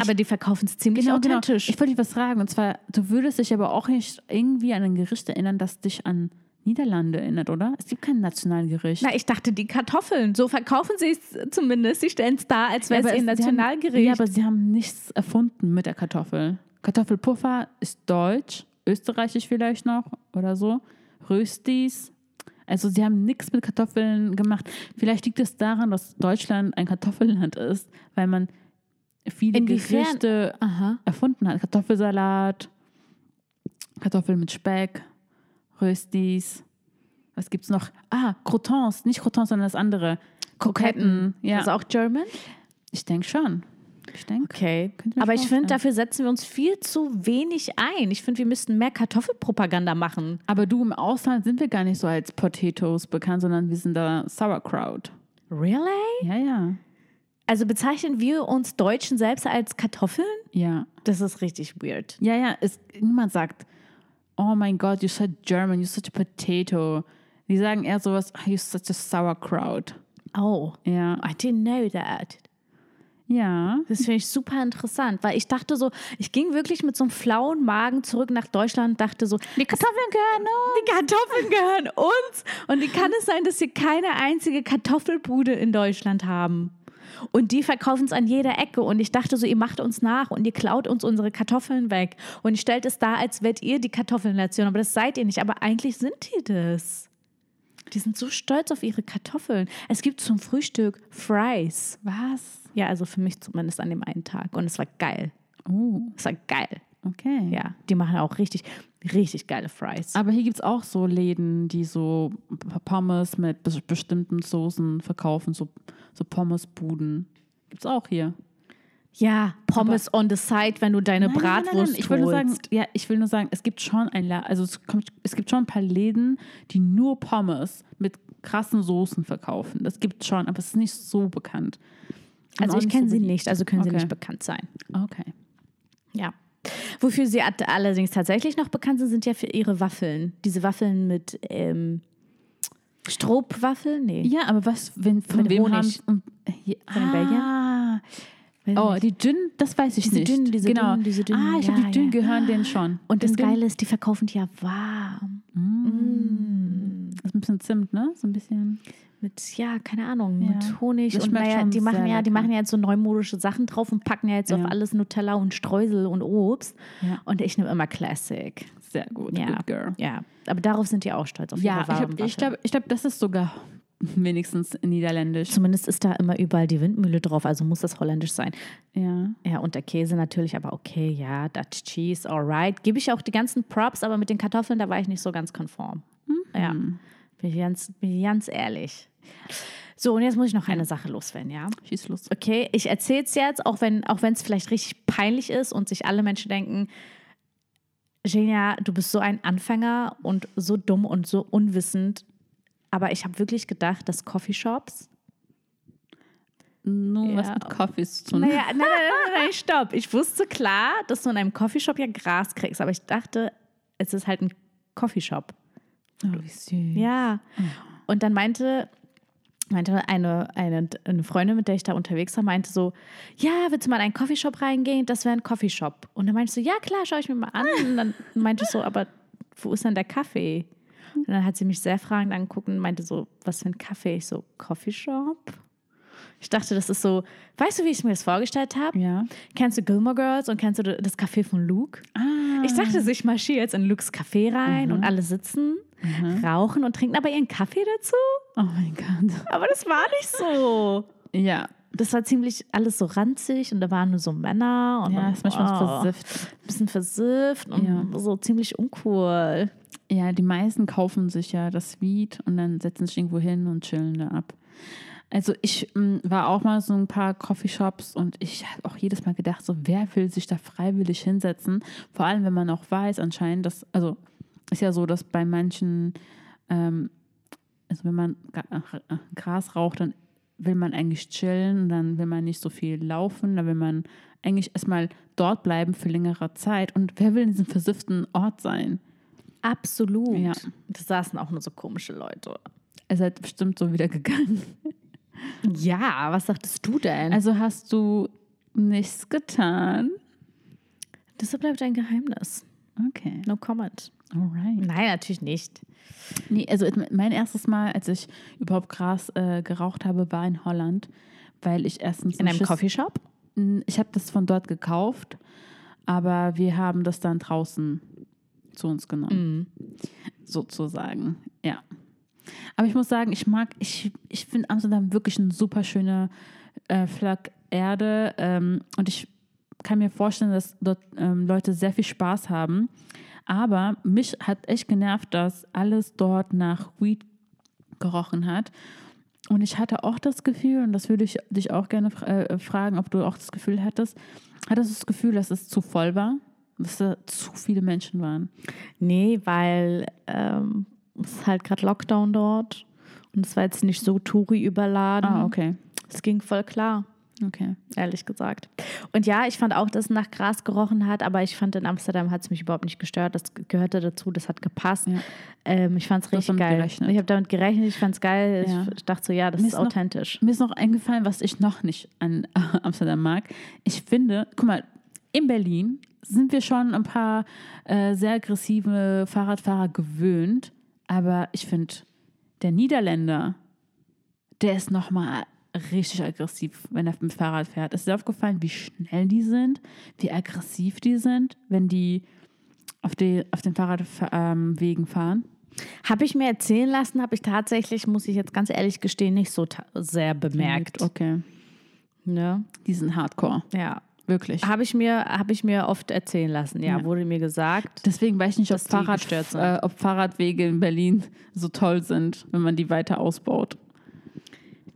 Aber die verkaufen es ziemlich genau, genau. authentisch. Ich wollte dich was fragen. Und zwar, du würdest dich aber auch nicht irgendwie an ein Gericht erinnern, das dich an Niederlande erinnert, oder? Es gibt kein Nationalgericht. Na, ich dachte, die Kartoffeln. So verkaufen sie es zumindest. Sie stellen es dar, als wäre aber es ihr Nationalgericht. Haben, ja, aber sie haben nichts erfunden mit der Kartoffel. Kartoffelpuffer ist deutsch, österreichisch vielleicht noch oder so. Röstis. Also sie haben nichts mit Kartoffeln gemacht. Vielleicht liegt es daran, dass Deutschland ein Kartoffelland ist, weil man viele Inwiefern? Gerichte Aha. erfunden hat. Kartoffelsalat, Kartoffeln mit Speck, Röstis. Was gibt's noch? Ah, Croutons. Nicht Croutons, sondern das andere. Kroketten. Ja, Also auch German? ich denke schon. Ich denke. Okay. Aber ich finde, dafür setzen wir uns viel zu wenig ein. Ich finde, wir müssten mehr Kartoffelpropaganda machen. Aber du, im Ausland sind wir gar nicht so als Potatoes bekannt, sondern wir sind da Sauerkraut. Really? Ja, ja. Also bezeichnen wir uns Deutschen selbst als Kartoffeln? Ja. Das ist richtig weird. Ja, ja. Es, niemand sagt, oh mein Gott, you're so German, you're such a potato. Die sagen eher sowas, "Ah, you're such a sauerkraut. Oh, Ja. I didn't know that. Ja. Das finde ich super interessant, weil ich dachte so, ich ging wirklich mit so einem flauen Magen zurück nach Deutschland und dachte so, die Kartoffeln gehören uns. Die Kartoffeln gehören uns. Und wie kann es sein, dass wir keine einzige Kartoffelbude in Deutschland haben? Und die verkaufen es an jeder Ecke. Und ich dachte so, ihr macht uns nach und ihr klaut uns unsere Kartoffeln weg. Und ihr stellt es da, als wärt ihr die Kartoffelnation. Aber das seid ihr nicht. Aber eigentlich sind die das. Die sind so stolz auf ihre Kartoffeln. Es gibt zum Frühstück Fries. Was? Ja, also für mich zumindest an dem einen Tag. Und es war geil. Oh, Es war geil. okay. Ja, die machen auch richtig, richtig geile Fries. Aber hier gibt es auch so Läden, die so Pommes mit bes- bestimmten Soßen verkaufen, so, so Pommesbuden. Gibt es auch hier. Ja, Pommes on the side, wenn du deine Nein, nein, nein, Bratwurst nein. Ich will nur sagen, ja, ich will nur sagen, es gibt schon ein La also es, kommt, es gibt schon ein paar Läden, die nur Pommes mit krassen Soßen verkaufen. Das gibt es schon, aber es ist nicht so bekannt. Und Also ich kenne so sie nicht, also können sie Okay. nicht bekannt sein. Okay. Ja. Wofür sie allerdings tatsächlich noch bekannt sind, sind ja für ihre Waffeln. Diese Waffeln mit ähm, Stroopwaffeln? Nee. Ja, aber was, wenn von Mit wem Honig. haben hier, Von den Belgiern? ah, Oh, nicht. die dünnen, das weiß ich Diese nicht. dünnen, diese genau. dünnen, diese dünnen. Ah, ich Ja, glaube, die dünnen ja. gehören denen schon. Und das Geile ist, die verkaufen die ja warm. Mm. Das ist ein bisschen Zimt, ne? So ein bisschen. Mit, ja, keine Ahnung, Ja. mit Honig Das und naja, die machen ja, die machen ja jetzt so neumodische Sachen drauf und packen ja jetzt Ja. auf alles Nutella und Streusel und Obst. Ja. Und ich nehme immer Classic. Sehr gut. Ja. Good girl. Ja, aber darauf sind die auch stolz auf Ja, ihre ich warmen glaube, ich glaub, ich das ist sogar wenigstens niederländisch. Zumindest ist da immer überall die Windmühle drauf, also muss das holländisch sein. Ja. Ja, und der Käse natürlich, aber okay, ja, Dutch Cheese, alright. Gebe ich auch die ganzen Props, aber mit den Kartoffeln, da war ich nicht so ganz konform. Ja, bin ich ganz, bin ich ganz ehrlich. So, und jetzt muss ich noch eine Sache loswerden, ja? Schieß los. Okay, ich erzähle es jetzt, auch wenn auch es vielleicht richtig peinlich ist und sich alle Menschen denken, Genia, du bist so ein Anfänger und so dumm und so unwissend. Aber ich habe wirklich gedacht, dass Coffeeshops Nur was Ja. mit Coffees zu tun. Naja, nein, nein, nein, nein, stopp. Ich wusste klar, dass du in einem Coffeeshop ja Gras kriegst, aber ich dachte, es ist halt ein Coffeeshop. Oh, wie süß. Ja. Und dann meinte, meinte eine, eine, eine Freundin, mit der ich da unterwegs war, meinte so, ja, willst du mal in einen Coffeeshop reingehen? Das wäre ein Coffeeshop. Und dann meinte ich so, ja klar, schaue ich mir mal an. Und dann meinte ich so, aber wo ist denn der Kaffee? Und dann hat sie mich sehr fragend angeguckt und meinte so, was für ein Kaffee? Ich so, Coffeeshop? Ich dachte, das ist so, weißt du, wie ich mir das vorgestellt habe? Ja. Kennst du Gilmore Girls und kennst du das Café von Luke? Ah. Ich dachte, so, ich marschiere jetzt in Lukes Café rein und alle sitzen, rauchen und trinken aber ihren Kaffee dazu. Oh mein Gott. Aber das war nicht so. Ja. Das war ziemlich alles so ranzig und da waren nur so Männer und Ja, ist manchmal oh, versifft. Ein bisschen versifft und Ja. so ziemlich uncool. Ja, die meisten kaufen sich ja das Weed und dann setzen sich irgendwo hin und chillen da ab. Also ich ähm, war auch mal so ein paar Coffeeshops und ich habe auch jedes Mal gedacht, so wer will sich da freiwillig hinsetzen? Vor allem, wenn man auch weiß anscheinend, dass, also ist ja so, dass bei manchen, ähm, also wenn man äh, Gras raucht, dann will man eigentlich chillen, dann will man nicht so viel laufen, dann will man eigentlich erstmal dort bleiben für längere Zeit. Und wer will in diesem versifften Ort sein? Absolut. Ja. Da saßen auch nur so komische Leute. Ihr seid bestimmt so wieder gegangen. Ja, was sagtest du denn? Also hast du nichts getan? das bleibt ein Geheimnis. Okay. No comment. Alright. Nein, natürlich nicht. Nee, also mein erstes Mal, als ich überhaupt Gras äh, geraucht habe, war in Holland, weil ich erstens In einem Schiss- Coffeeshop? Ich habe das von dort gekauft, aber wir haben das dann draußen zu uns genommen, sozusagen. Ja. Aber ich muss sagen, ich mag, ich, ich finde Amsterdam wirklich ein super schöner äh, Fleck Erde ähm, und ich kann mir vorstellen, dass dort ähm, Leute sehr viel Spaß haben. Aber mich hat echt genervt, dass alles dort nach Weed gerochen hat. Und ich hatte auch das Gefühl, und das würde ich dich auch gerne äh, fragen, ob du auch das Gefühl hattest, hattest du das Gefühl, dass es zu voll war? Dass da zu viele Menschen waren? Nee, weil ähm, es ist halt gerade Lockdown dort und es war jetzt nicht so Touri überladen. Ah, okay. Es ging voll klar, Okay. ehrlich gesagt. Und ja, ich fand auch, dass es nach Gras gerochen hat, aber ich fand in Amsterdam hat es mich überhaupt nicht gestört. Das gehörte dazu, das hat gepasst. Ja. Ähm, ich fand es richtig geil. gerechnet. Ich habe damit gerechnet, ich fand es geil. Ja. Ich, dachte so, ja, das Mir ist ist noch- authentisch. Mir ist noch eingefallen, was ich noch nicht an Amsterdam mag. Ich finde, guck mal, in Berlin sind wir schon ein paar äh, sehr aggressive Fahrradfahrer gewöhnt, aber ich finde, der Niederländer, der ist noch mal richtig aggressiv, wenn er mit dem Fahrrad fährt. Ist dir aufgefallen, wie schnell die sind, wie aggressiv die sind, wenn die auf, die, auf den Fahrradwegen fahren? Habe ich mir erzählen lassen, habe ich tatsächlich, muss ich jetzt ganz ehrlich gestehen, nicht so sehr bemerkt. Okay. Ne? Die sind hardcore, Ja. wirklich. Habe ich, mir, hab ich mir oft erzählen lassen, ja, Ja. wurde mir gesagt. Deswegen weiß ich nicht, ob, Fahrrad, äh, ob Fahrradwege in Berlin so toll sind, wenn man die weiter ausbaut.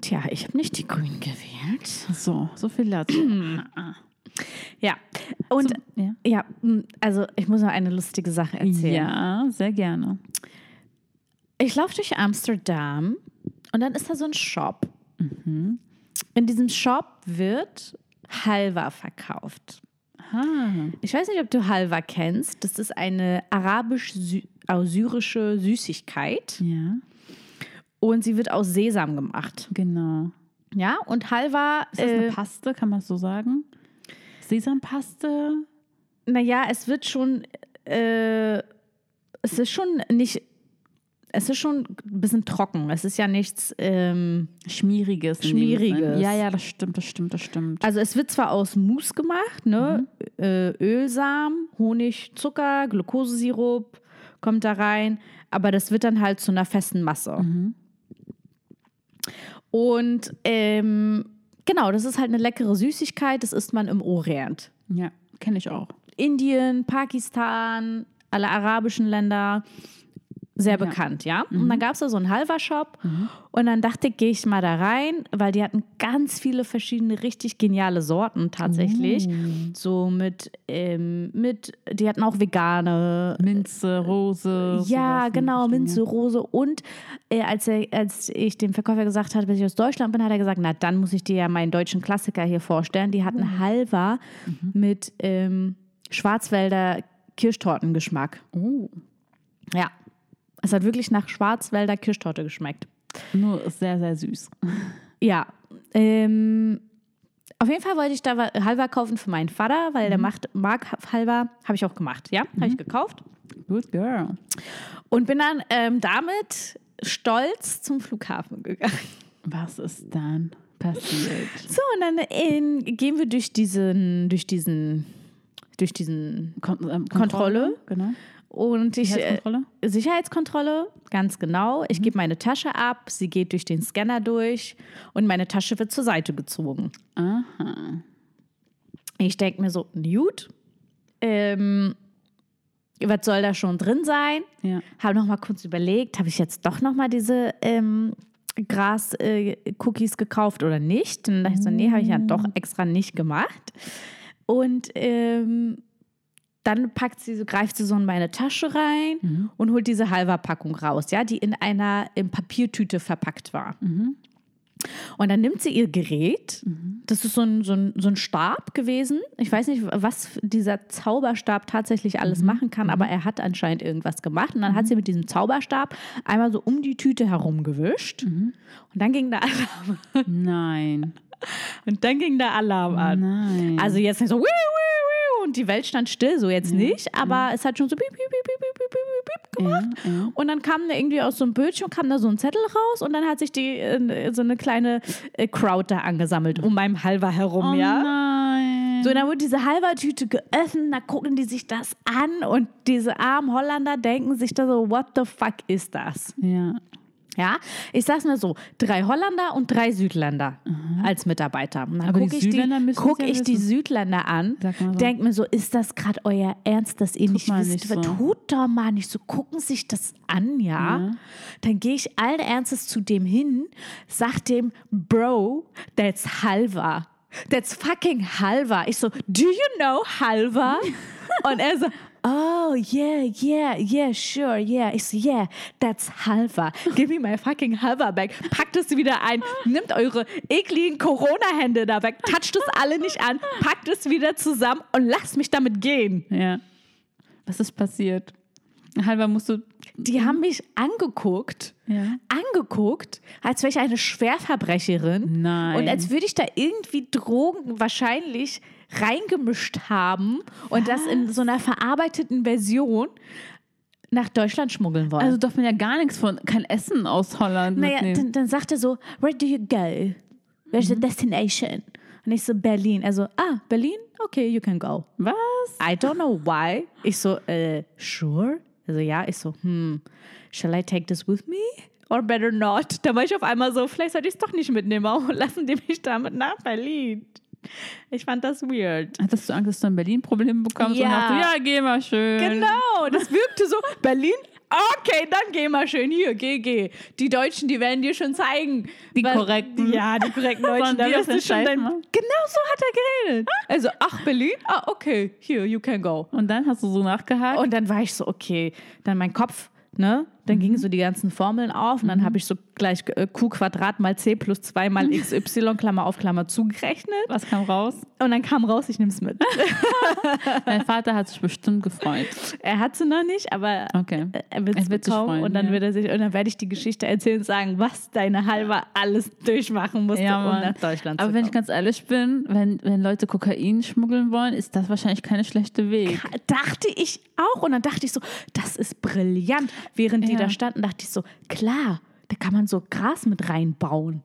Tja, ich habe nicht die Grünen gewählt. So, so viel dazu. Ja, und ja. ja, m, also ich muss noch eine lustige Sache erzählen. ja, sehr gerne. Ich laufe durch Amsterdam und dann ist da so ein Shop. In diesem Shop wird Halwa verkauft. Ah, Ich weiß nicht, ob du Halwa kennst. Das ist eine arabisch-syrische Süßigkeit ja, und sie wird aus Sesam gemacht. genau. Ja, und Halwa, Ist das eine äh, Paste, kann man so sagen? Sesampaste? naja, es wird schon, äh, es ist schon nicht es ist schon ein bisschen trocken. Es ist ja nichts. Ähm, Schmieriges. Schmieriges. Ja, ja, das stimmt, das stimmt, das stimmt. also es wird zwar aus Mousse gemacht, ne? Äh, Ölsamen, Honig, Zucker, Glukosesirup kommt da rein, aber das wird dann halt zu einer festen Masse. Und ähm, genau, das ist halt eine leckere Süßigkeit. Das isst man im Orient. Ja, kenne ich auch. Indien, Pakistan, alle arabischen Länder sehr bekannt, ja. Und dann gab es da so einen Halva-Shop und dann dachte ich, gehe ich mal da rein, weil die hatten ganz viele verschiedene richtig geniale Sorten tatsächlich. So mit, ähm, mit, die hatten auch vegane, Minze, Rose. ja, genau, Minze, Rose. Und äh, als, er, als ich dem Verkäufer gesagt habe, dass ich aus Deutschland bin, hat er gesagt, na, dann muss ich dir ja meinen deutschen Klassiker hier vorstellen. Die hatten Halva mit ähm, Schwarzwälder Kirschtortengeschmack. Ja. Oh, Ja. Es hat wirklich nach Schwarzwälder Kirschtorte geschmeckt. nur sehr, sehr süß. Ja. Ähm, auf jeden Fall wollte ich da Halva kaufen für meinen Vater, weil der macht, mag Halva. Habe ich auch gemacht, ja. Habe ich gekauft. Good girl. Und bin dann ähm, damit stolz zum Flughafen gegangen. Was ist dann passiert? So, und dann in, gehen wir durch diesen, durch diesen, durch diesen Kon ähm, Kontrolle. Genau. Und ich äh, Sicherheitskontrolle? Sicherheitskontrolle, ganz genau. Ich gebe meine Tasche ab, sie geht durch den Scanner durch und meine Tasche wird zur Seite gezogen. Aha. Ich denke mir so, gut, ähm, was soll da schon drin sein? Ja. Habe noch mal kurz überlegt, habe ich jetzt doch noch mal diese ähm, Gras-Cookies gekauft oder nicht? Und dann dachte ich so, nee, habe ich ja doch extra nicht gemacht. Und ähm, dann packt sie so, greift sie so in meine Tasche rein und holt diese Halva-Packung raus, ja, die in einer in Papiertüte verpackt war. Und dann nimmt sie ihr Gerät. Das ist so ein, so, ein, so ein Stab gewesen. Ich weiß nicht, was dieser Zauberstab tatsächlich alles machen kann, aber er hat anscheinend irgendwas gemacht. Und dann hat sie mit diesem Zauberstab einmal so um die Tüte herumgewischt. Und dann ging der Alarm. Nein. Und dann ging der Alarm an. Nein. Also jetzt nicht so, wiu, wiu, und die Welt stand still, so jetzt nicht, aber es hat schon so piep, piep, piep, piep, piep, piep, piep, gemacht. Ja, ja. Und dann kam da irgendwie aus so einem Bildschirm, kam da so ein Zettel raus und dann hat sich die äh, so eine kleine äh, Crowd da angesammelt um meinem Halber herum, Oh ja. nein. So, dann wurde diese Halbertüte geöffnet, da gucken die sich das an und diese armen Holländer denken sich da so, what the fuck ist das? Ja. Ja, ich sag's mal so, drei Holländer und drei Südländer als Mitarbeiter. Und dann gucke ich, Südländer die, guck ja ich die. Südländer an, so. denk mir so, ist das gerade euer Ernst, dass ihr nicht mal wisst, nicht so. tut doch mal nicht so, gucken sich das an, ja. Ja. Dann gehe ich allen Ernstes zu dem hin, sag dem, Bro, that's Halva. That's fucking Halva. Ich so, do you know Halva? Und er so, oh, yeah, yeah, yeah, sure, yeah. Ich so, yeah, that's Halva. Give me my fucking Halva back. Packt es wieder ein, nimmt eure ekligen Corona-Hände da weg, toucht es alle nicht an, packt es wieder zusammen und lasst mich damit gehen. Ja. Was ist passiert? Halber musst du. Die haben mich angeguckt, Ja. angeguckt, als wäre ich eine Schwerverbrecherin. Nein. Und als würde ich da irgendwie Drogen wahrscheinlich reingemischt haben und das in so einer verarbeiteten Version nach Deutschland schmuggeln wollen. Also darf man ja gar nichts von, kein Essen aus Holland naja, mitnehmen. dann, dann sagt er so, where do you go? Where's the destination? Und ich so, Berlin. Also, ah, Berlin? Okay, you can go. Was? I don't know why. Ich so, äh, sure? Also ja, ich so, hm, shall I take this with me? Or better not? Da war ich auf einmal so, vielleicht sollte ich es doch nicht mitnehmen. Warum lassen die mich damit nach Berlin? Ich fand das weird. Hattest du Angst, dass du in Berlin Probleme bekommst? Ja. Und dachte, ja, geh mal schön. Genau, das wirkte so, Berlin? Okay, dann geh mal schön hier, geh, geh. Die Deutschen, die werden dir schon zeigen. Die was- korrekten. Ja, die korrekten Deutschen. Da wirst das du schon dein, genau so hat er geredet. Also, ach, Berlin? Ah, okay, here, you can go. Und dann hast du so nachgehakt. Und dann war ich so, okay, dann mein Kopf, ne? Dann gingen so die ganzen Formeln auf und dann habe ich so gleich äh, Q Quadrat mal C plus 2 mal XY, Klammer auf, Klammer zugerechnet. was kam raus? Und dann kam raus, ich nehme es mit. Dein Vater hat sich bestimmt gefreut. er hat sie noch nicht, aber Okay. er wird es Er wird sich bekommen und dann ja. wird er sich und dann werde ich die Geschichte erzählen und sagen, was deine Halber alles durchmachen musste, Ja, um nach Deutschland Aber zu wenn kommen. ich ganz ehrlich bin, wenn, wenn Leute Kokain schmuggeln wollen, ist das wahrscheinlich keine schlechte Weg. dachte ich auch und dann dachte ich so, das ist brillant, während die Ja. Da standen, dachte ich so, klar, da kann man so Gras mit reinbauen.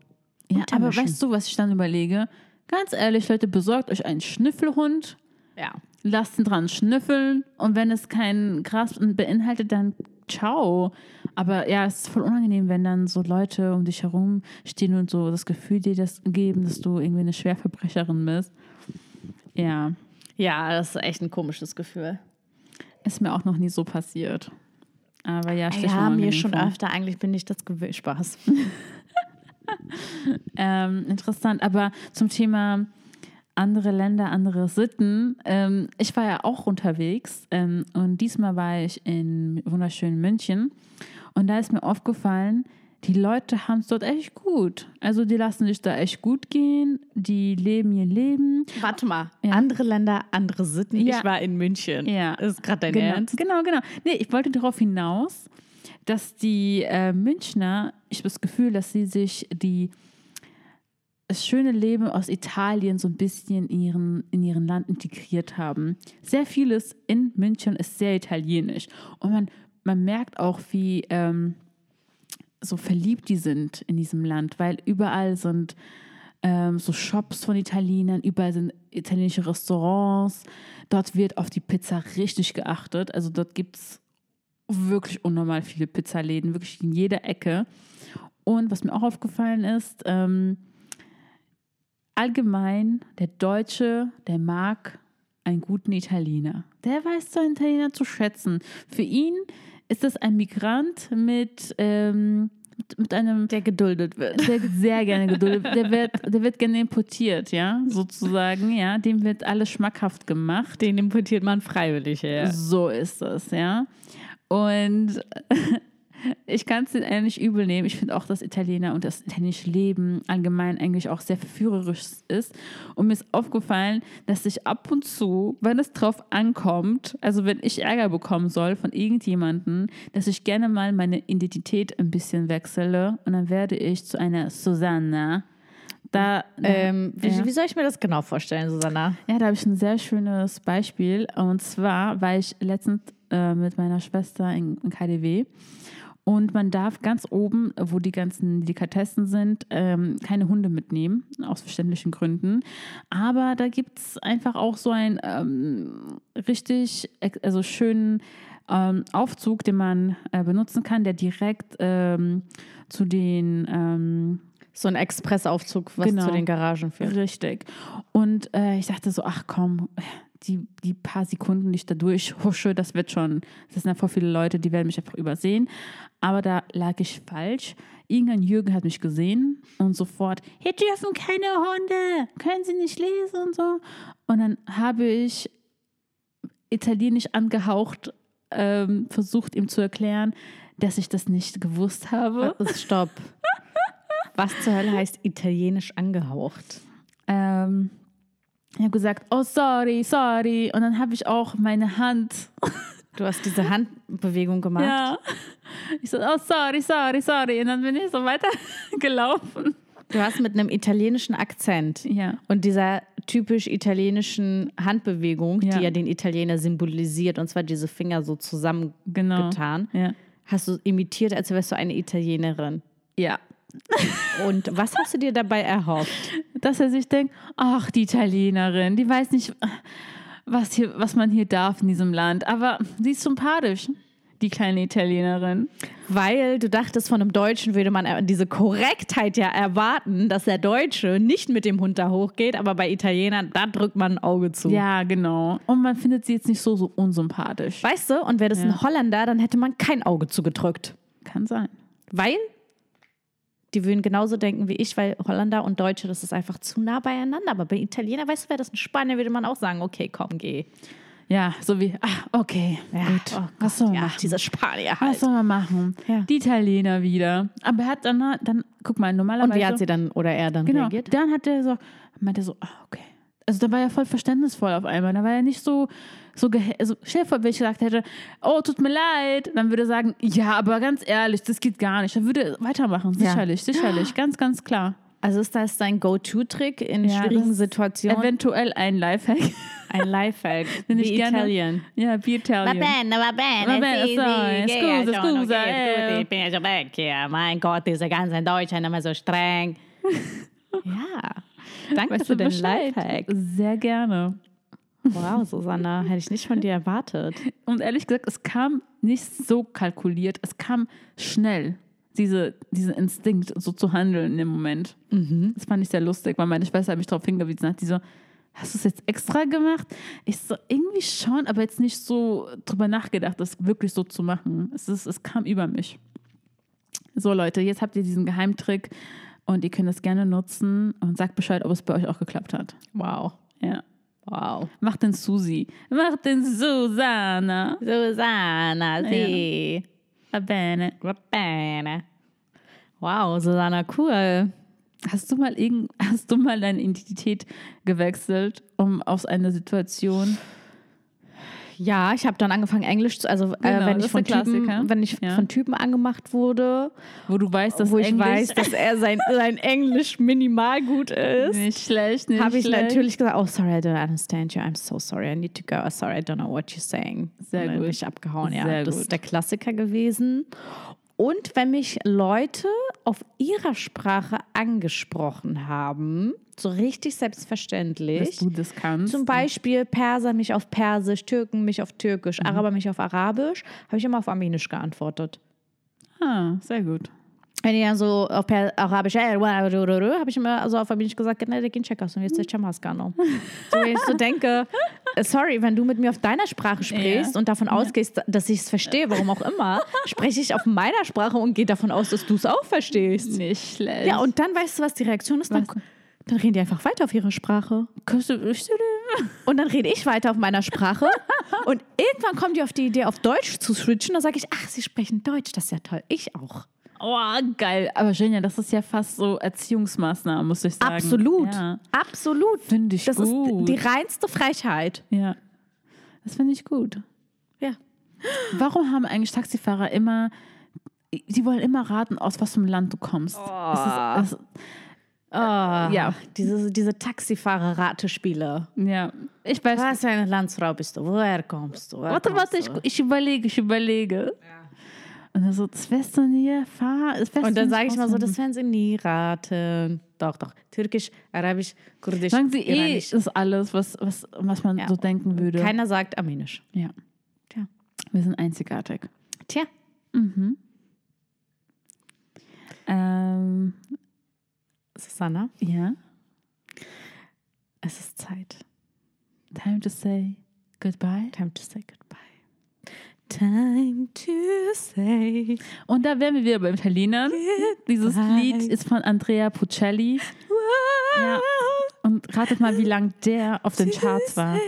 Ja, aber weißt du, was ich dann überlege? Ganz ehrlich, Leute, besorgt euch einen Schnüffelhund, Ja. lasst ihn dran schnüffeln und wenn es kein Gras beinhaltet, dann ciao. Aber ja, es ist voll unangenehm, wenn dann so Leute um dich herum stehen und so das Gefühl dir das geben, dass du irgendwie eine Schwerverbrecherin bist. Ja, Ja, das ist echt ein komisches Gefühl. ist mir auch noch nie so passiert. Aber ja, ich Ja, mir schon vor. öfter. Eigentlich bin ich das gewöhnt. Spaß. Ähm, interessant, aber zum Thema andere Länder, andere Sitten. Ähm, ich war ja auch unterwegs ähm, und diesmal war ich in wunderschönen München und da ist mir aufgefallen, die Leute haben es dort echt gut. Also die lassen sich da echt gut gehen, die leben ihr Leben. Warte mal. Ja. Andere Länder, andere Sitten. Ja. Ich war in München. Ja. Ist gerade dein genau, Ernst? Genau, genau. Nee, ich wollte darauf hinaus, dass die äh, Münchner, ich habe das Gefühl, dass sie sich die das schöne Leben aus Italien so ein bisschen in ihren, in ihren Land integriert haben. Sehr vieles in München ist sehr italienisch. Und man, man merkt auch, wie ähm, so verliebt die sind in diesem Land, weil überall sind ähm, so Shops von Italienern, überall sind italienische Restaurants. Dort wird auf die Pizza richtig geachtet. Also dort gibt es wirklich unnormal viele Pizzaläden, wirklich in jeder Ecke. Und was mir auch aufgefallen ist, ähm, allgemein, der Deutsche, der mag einen guten Italiener. Der weiß seinen Italiener zu schätzen. Für ihn ist das ein Migrant mit, ähm, mit, einem Der geduldet wird. der sehr gerne geduldet. Der wird, der wird gerne importiert, ja, sozusagen, ja. Dem wird alles schmackhaft gemacht. Den importiert man freiwillig her. So ist es, ja. Und ich kann es denen eigentlich übel nehmen. Ich finde auch, dass Italiener und das italienische Leben allgemein eigentlich auch sehr verführerisch ist. Und mir ist aufgefallen, dass ich ab und zu, wenn es drauf ankommt, also wenn ich Ärger bekommen soll von irgendjemandem, dass ich gerne mal meine Identität ein bisschen wechsle und dann werde ich zu einer Susanna. Da, da Ähm, wie, Ja. wie soll ich mir das genau vorstellen, Susanna? ja, da habe ich ein sehr schönes Beispiel. Und zwar war ich letztens äh, mit meiner Schwester in, in KDW. Und man darf ganz oben, wo die ganzen Delikatessen sind, ähm, keine Hunde mitnehmen, aus verständlichen Gründen. Aber da gibt es einfach auch so einen ähm, richtig, also schönen ähm, Aufzug, den man äh, benutzen kann, der direkt ähm, zu den ähm, So ein Expressaufzug, was Genau. zu den Garagen führt. Richtig. Und äh, ich dachte so, ach komm, die, die paar Sekunden, die ich da durchhusche, das wird schon, das sind voll viele Leute, die werden mich einfach übersehen. Aber da lag ich falsch. Irgendein Jürgen hat mich gesehen und sofort, hier dürfen keine Hunde, können sie nicht lesen und so. Und dann habe ich italienisch angehaucht ähm, versucht, ihm zu erklären, dass ich das nicht gewusst habe. Stopp. Was zur Hölle heißt italienisch angehaucht? Ähm, ich habe gesagt, oh sorry, sorry. Und dann habe ich auch meine Hand. Du hast diese Handbewegung gemacht. Ja. Ich so, oh sorry, sorry, sorry. Und dann bin ich so weitergelaufen. Du hast mit einem italienischen Akzent Ja. und dieser typisch italienischen Handbewegung, Ja. die ja den Italiener symbolisiert, und zwar diese Finger so Genau. zusammengetan, Ja. hast du imitiert, als wärst du eine Italienerin. Ja. Und was hast du dir dabei erhofft? Dass er sich denkt, ach, die Italienerin, die weiß nicht, was, hier, was man hier darf in diesem Land. Aber sie ist sympathisch, die kleine Italienerin. Weil du dachtest, von einem Deutschen würde man diese Korrektheit ja erwarten, dass der Deutsche nicht mit dem Hund da hochgeht, aber bei Italienern, da drückt man ein Auge zu. Ja, genau. Und man findet sie jetzt nicht so, so unsympathisch. Weißt du, und wäre das Ja. ein Holländer, dann hätte man kein Auge zugedrückt. Kann sein. Weil die würden genauso denken wie ich, weil Holländer und Deutsche, das ist einfach zu nah beieinander. Aber bei Italiener, weißt du, wäre das ein Spanier, würde man auch sagen, okay, komm, geh. Ja, so wie, ah, okay, Ja, gut. oh was soll man Ja, machen? dieser Spanier Was halt. soll man machen? Ja. Die Italiener wieder. Aber er hat dann, dann guck mal, normalerweise. Und wie hat sie dann oder er dann genau, reagiert? dann hat er so, meinte so, ah, okay. Also da war er voll verständnisvoll auf einmal. Da war er nicht so, so also stell dir vor, wenn ich gesagt hätte, oh, tut mir leid, dann würde er sagen, ja, aber ganz ehrlich, das geht gar nicht. Dann würde er weitermachen, Ja. sicherlich, sicherlich, ganz, ganz klar. Also ist das dein Go-To-Trick in Ja, schwierigen Situationen? Eventuell ein Lifehack. Ein Lifehack. Den ich gerne- Italien. Ja, be Italian. bene, va bene, Va bene, sì, sai, sì, scusa, scusa, che eh. ich bin ja schon weg hier. Mein Gott, diese ganzen Deutschen immer so streng. ja, danke Weißt für den Bescheid? Lifehack. Sehr gerne. Wow, Susanna, hätte ich nicht von dir erwartet. Und ehrlich gesagt, es kam nicht so kalkuliert, es kam schnell, diese, dieser Instinkt, so zu handeln in dem Moment. Das fand ich sehr lustig, weil meine Schwester mich darauf hingewiesen hat, die so, hast du es jetzt extra gemacht? Ich so, irgendwie schon, aber jetzt nicht so drüber nachgedacht, das wirklich so zu machen. Es, ist, es kam über mich. So Leute, jetzt habt ihr diesen Geheimtrick und ihr könnt es gerne nutzen und sagt Bescheid, ob es bei euch auch geklappt hat. Wow, Ja. Wow. Macht den Susi. Macht den Susanna. Susanna, sì. Va bene. Bene. Wow, Susanna, cool. Hast du mal irgend, hast du mal deine Identität gewechselt, um aus einer Situation? Ja, ich habe dann angefangen Englisch zu, also äh, Genau, wenn das ich von Typen, wenn ich Ja. von Typen angemacht wurde, Wo du weißt, dass wo ich Englisch weiß, dass er sein, sein Englisch minimal gut ist, nicht schlecht, nicht habe ich schlecht. natürlich gesagt, oh sorry, I don't understand you, I'm so sorry, I need to go, sorry, I don't know what you're saying. Sehr Und gut. ich abgehauen, ja. Sehr das gut. ist der Klassiker gewesen. Und wenn mich Leute auf ihrer Sprache angesprochen haben, so richtig dass selbstverständlich, du das kannst. zum Beispiel Perser mich auf Persisch, Türken mich auf Türkisch, Mhm. Araber mich auf Arabisch, habe ich immer auf Armenisch geantwortet. Ah, sehr gut. Wenn die dann so auf per Arabisch, äh, habe ich immer so auf Armenisch gesagt, ne, der geht checkers und jetzt der Chamaskano. So, wenn ich so denke, äh, sorry, wenn du mit mir auf deiner Sprache sprichst Ja. und davon ausgehst, dass ich es verstehe, warum auch immer, spreche ich auf meiner Sprache und gehe davon aus, dass du es auch verstehst. Nicht schlecht. Ja, und dann weißt du, was die Reaktion ist? Dann, dann reden die einfach weiter auf ihre Sprache. Und dann rede ich weiter auf meiner Sprache. Und irgendwann kommt die auf die Idee, auf Deutsch zu switchen. Da sage ich, ach, sie sprechen Deutsch, das ist ja toll. Ich auch. Oh, geil. Aber Genia, das ist ja fast so Erziehungsmaßnahmen, muss ich sagen. Absolut. Ja, Absolut. Finde ich Das gut. ist die reinste Frechheit. ja. das finde ich gut. Ja. Warum haben eigentlich Taxifahrer immer, die wollen immer raten, aus was für einem Land du kommst. Das ist, das, Ah, Ja. Diese, diese Taxifahrer-Ratespiele. ja, ich weiß. Was für eine Landsfrau bist du? Woher kommst du? Woher Warte, kommst warte, ich, du? ich überlege, ich überlege. Und dann so, erfahren. das wirst Und dann sage ich mal so, das werden sie nie raten. Doch, doch. Türkisch, Arabisch, Kurdisch, Sagen sie eh, ist alles, was, was, was man Ja. so denken würde. Keiner sagt Armenisch. ja. Tja. Wir sind einzigartig. Tja. Ähm, Susanna, ja. es ist Zeit. Time to say goodbye. Time to say goodbye. Time to say Und da wären wir wieder beim Italienern. Dieses. Lied ist von Andrea Puccelli. Ja. Und ratet mal, wie lang der auf den Charts war.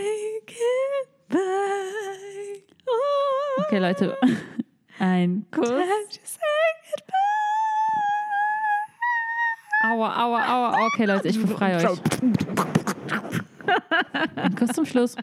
Okay, Leute. Ein Kuss. Aua, aua, aua. Okay, Leute, ich befreie euch. Ein Kuss zum Schluss.